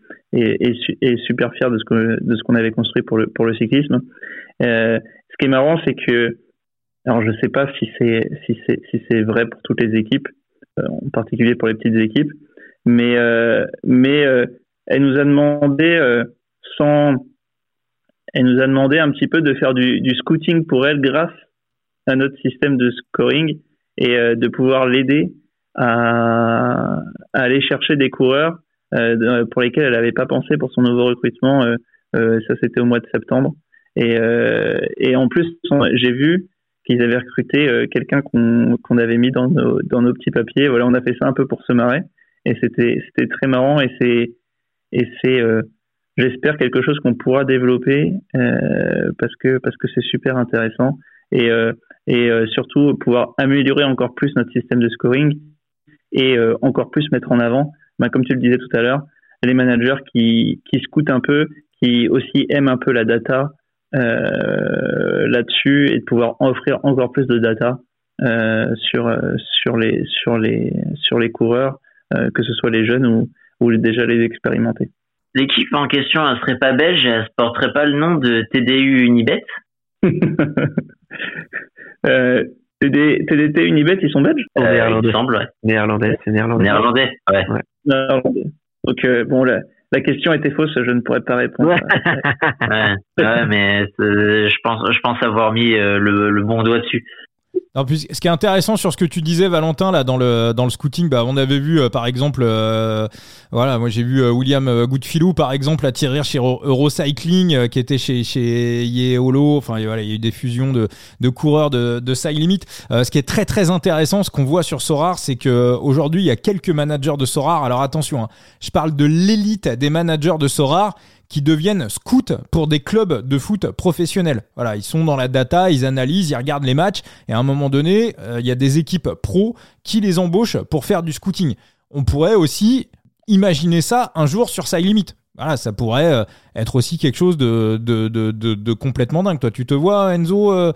super fier de ce qu'on avait construit pour le cyclisme. Euh, ce qui est marrant, c'est que alors je sais pas si c'est vrai pour toutes les équipes, euh, en particulier pour les petites équipes, mais mais euh, elle nous a demandé sans elle nous a demandé un petit peu de faire du, du scouting pour elle grâce un autre système de scoring et euh, de pouvoir l'aider à, aller chercher des coureurs euh, pour lesquels elle n'avait pas pensé pour son nouveau recrutement. Euh, ça, c'était au mois de septembre. Et, et en plus, j'ai vu qu'ils avaient recruté quelqu'un qu'on avait mis dans nos, dans nos petits papiers. Voilà, on a fait ça un peu pour se marrer. Et c'était très marrant. Et c'est et c'est j'espère quelque chose qu'on pourra développer parce que parce que c'est super intéressant. Et et euh, surtout pouvoir améliorer encore plus notre système de scoring et euh, encore plus mettre en avant, bah, comme tu le disais tout à l'heure, les managers qui, qui scoutent un peu, qui aussi aiment un peu la data euh, là-dessus et de pouvoir offrir encore plus de data euh, sur sur les sur les sur les coureurs, que ce soit les jeunes ou, ou déjà les expérimentés. l'équipe en question, elle serait pas belge, elle ne porterait pas le nom de TDU Unibet? euh, TDT Unibet, ils sont belges euh, Néerlandais. Il semble, ouais. Néerlandais, c'est néerlandais. Néerlandais, ouais. Néerlandais. Donc, euh, bon, la, la, question était fausse, je ne pourrais pas répondre. ouais, ouais mais je pense, je pense avoir mis le, le bon doigt dessus. En plus, ce qui est intéressant sur ce que tu disais, Valentin, là, dans le, dans le scouting, bah, on avait vu, euh, par exemple, euh, voilà, moi j'ai vu euh, William Goodfilou, par exemple, atterrir chez Eurocycling, qui était chez, chez Yeolo. Enfin, voilà, il y a eu des fusions de, de coureurs de, de Side Limit. ce qui est très, très intéressant, ce qu'on voit sur Sorar, c'est qu'aujourd'hui, il y a quelques managers de Sorar. Alors attention, hein, je parle de l'élite des managers de Sorar qui deviennent scouts pour des clubs de foot professionnels. Voilà, ils sont dans la data, ils analysent, ils regardent les matchs, et à un moment donné, euh, il y a des équipes pro qui les embauchent pour faire du scouting. On pourrait aussi imaginer ça un jour sur Side Limit. Voilà, ça pourrait euh, être aussi quelque chose de, de, de, complètement dingue. Toi, tu te vois, Enzo euh,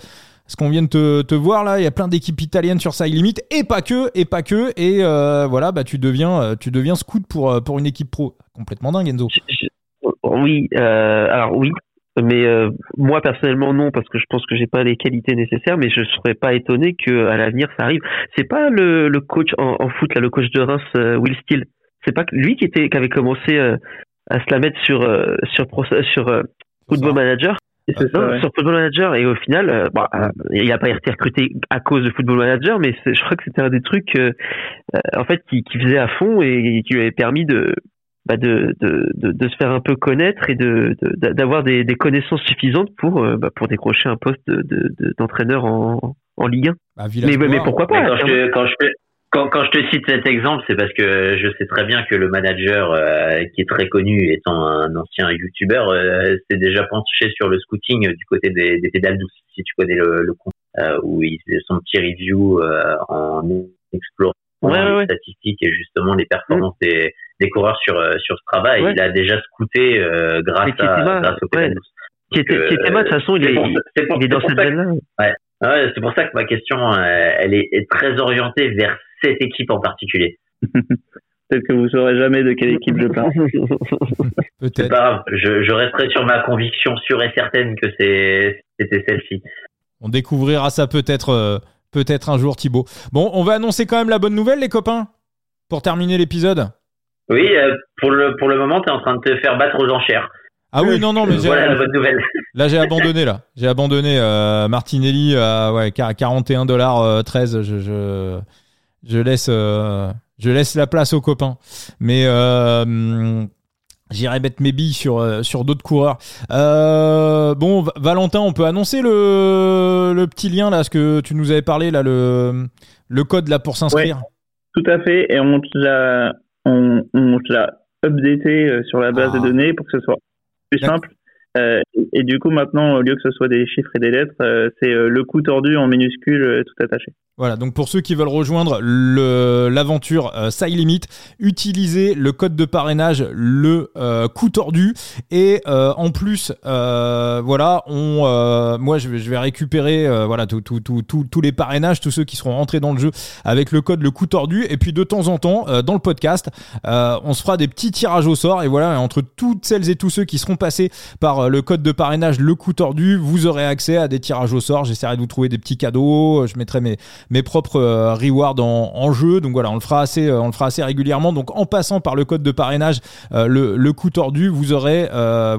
ce qu'on vient de te, te, voir là, il y a plein d'équipes italiennes sur Side Limit et pas que, et pas que, et voilà, bah tu deviens, tu deviens scout pour pour une équipe pro. Complètement dingue, Enzo. Oui, euh, alors oui, mais euh, moi personnellement non parce que je pense que j'ai pas les qualités nécessaires mais je serais pas étonné que à l'avenir ça arrive. C'est pas le, le coach en, en, foot là le coach de Reims euh, Will Steele. C'est pas lui qui était qui avait commencé euh, à se la mettre sur euh, sur sur Football Manager. C'est ça, sur Football Manager. Et au final bah, il a pas été recruté à cause de Football Manager mais je crois que c'était un des trucs en fait qui, qui faisait à fond et qui lui avait permis de bah de, de, de, de, se faire un peu connaître et de d'avoir des, des, connaissances suffisantes pour euh, bah, pour décrocher un poste d'entraîneur en, en Ligue 1. Bah, mais, mais, pourquoi pas quand je, quand, je, quand, quand je te cite cet exemple, c'est parce que je sais très bien que le manager euh, qui est très connu, étant un ancien YouTuber, euh, s'est déjà penché sur le scouting du côté des, des pédales douces, si tu connais le, le compte, où il fait son petit review en explorant les statistiques et justement les performances mm. des des coureurs sur euh, sur ce travail. Il a déjà scouté euh, grâce, à, grâce au ouais. Qui était, qui était de toute façon, il est, il est dans cette veine-là. Ouais. ouais c'est pour ça que ma question, euh, elle est, est, très orientée vers cette équipe en particulier. Peut-être que vous saurez jamais de quelle équipe je parle. Pas grave. Je, je resterai sur ma conviction sûre et certaine que c'est c'était celle-ci. On découvrira ça peut-être peut-être un jour, Thibaut. Bon, on va annoncer quand même la bonne nouvelle, les copains, pour terminer l'épisode. Oui, euh, pour le pour le moment, tu es en train de te faire battre aux enchères. Ah oui, non, non, mais voilà la bonne nouvelle. Là, j'ai abandonné, là. J'ai abandonné euh, Martinelli à ouais, 41 dollars 13. Je, je, je laisse, euh, je laisse la place aux copains. Mais euh, j'irai mettre mes billes sur, euh, sur d'autres coureurs. Euh, bon, Valentin, on peut annoncer le, le petit lien, là, ce que tu nous avais parlé, là, le, le code là pour s'inscrire? tout à fait. Et on l'a on, on l'a updaté euh, sur la base de ah. données pour que ce soit plus simple. Euh, et, du coup, maintenant, au lieu que ce soit des chiffres et des lettres, euh, c'est le coup tordu en minuscule tout attaché. Voilà, donc pour ceux qui veulent rejoindre l'aventure euh, Limit, utilisez le code de parrainage le euh, coup tordu. Et euh, en plus euh, voilà, euh, moi je vais, récupérer voilà tous tout, tout, tous les parrainages, tous ceux qui seront rentrés dans le jeu avec le code le coup tordu. Et puis de temps en temps dans le podcast, on se fera des petits tirages au sort. Et voilà, entre toutes celles et tous ceux qui seront passés par le code de parrainage le coup tordu, vous aurez accès à des tirages au sort, j'essaierai de vous trouver des petits cadeaux, je mettrai mes mes propres euh, rewards en, jeu. Donc voilà, on le fera assez, euh, on le fera assez régulièrement. Donc en passant par le code de parrainage, euh, le, le coup tordu, vous aurez,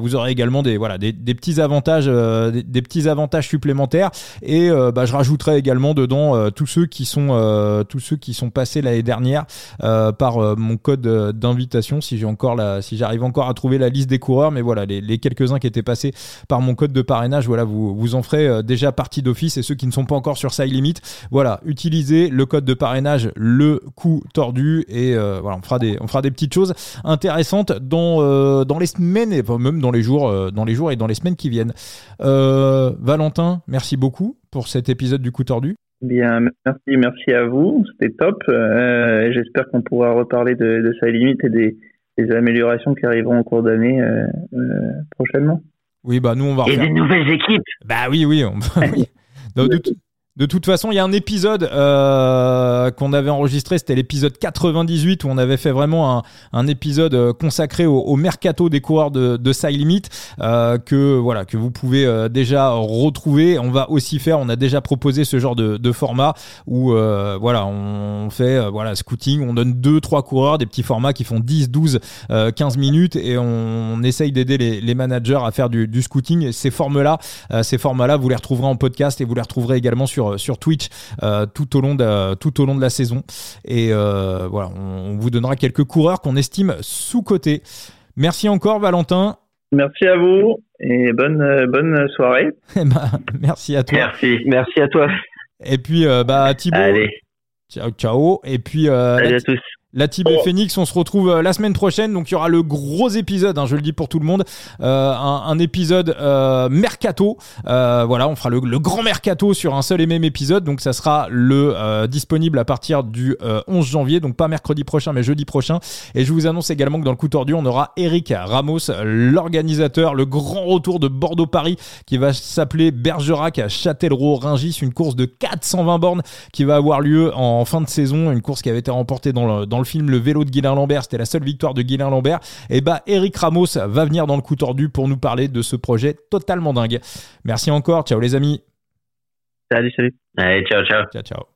vous aurez également des, voilà, des, petits avantages, des, petits avantages supplémentaires. Et bah, je rajouterai également dedans tous ceux qui sont, tous ceux qui sont passés l'année dernière par mon code d'invitation. Si j'ai encore la, si j'arrive encore à trouver la liste des coureurs, mais voilà, les, les quelques-uns qui étaient passés par mon code de parrainage, voilà, vous, vous en ferez déjà partie d'office. Et ceux qui ne sont pas encore sur Side Limit, voilà, utilisez le code de parrainage le coup tordu et euh, voilà on fera des on fera des petites choses intéressantes dans euh, dans les semaines et même dans les jours euh, dans les jours et dans les semaines qui viennent. Valentin, merci beaucoup pour cet épisode du coup tordu. Bien, merci, merci à vous, c'était top. J'espère qu'on pourra reparler de, de sa limite et des, des, améliorations qui arriveront au cours d'année prochainement. Oui, bah nous on va. Et des nouvelles équipes. Bah oui, oui. On... oui. De toute façon, il y a un épisode euh, qu'on avait enregistré, c'était l'épisode 98 où on avait fait vraiment un, un épisode euh, consacré au, au, mercato des coureurs de, de Side Limit euh, que voilà que vous pouvez euh, déjà retrouver. On va aussi faire, on a déjà proposé ce genre de, de format où euh, voilà on fait voilà scouting, on donne deux trois coureurs, des petits formats qui font 10, 12, 15 minutes et on, on essaye d'aider les, les, managers à faire du, du scouting. Ces formes là, ces formats là, vous les retrouverez en podcast et vous les retrouverez également sur sur Twitch euh, tout au long de tout au long de la saison. Et euh, voilà, on, vous donnera quelques coureurs qu'on estime sous cotés. Merci encore Valentin. Merci à vous et bonne bonne soirée. Eh ben, merci à toi. Merci, merci à toi. Et puis bah Thibaut. Allez. Ciao ciao et puis euh, Salut à tous. La team oh. Phoenix, on se retrouve euh, la semaine prochaine. Donc il y aura le gros épisode, hein, je le dis pour tout le monde, euh, un, un, épisode euh, mercato. Euh, voilà, on fera le, le, grand mercato sur un seul et même épisode. Donc ça sera le euh, disponible à partir du 11 janvier, donc pas mercredi prochain, mais jeudi prochain. Et je vous annonce également que dans le coup tordu, on aura Eric Ramos, l'organisateur, le grand retour de Bordeaux-Paris, qui va s'appeler Bergerac à Châtellerault-Ringis, une course de 420 bornes qui va avoir lieu en fin de saison, une course qui avait été remportée dans le, dans le film Le vélo de Guilain Lambert, c'était la seule victoire de Guilain Lambert, et bah Eric Ramos va venir dans le coup tordu pour nous parler de ce projet totalement dingue. Merci encore, ciao les amis. Salut, salut. Allez, ciao, ciao. Ciao, ciao.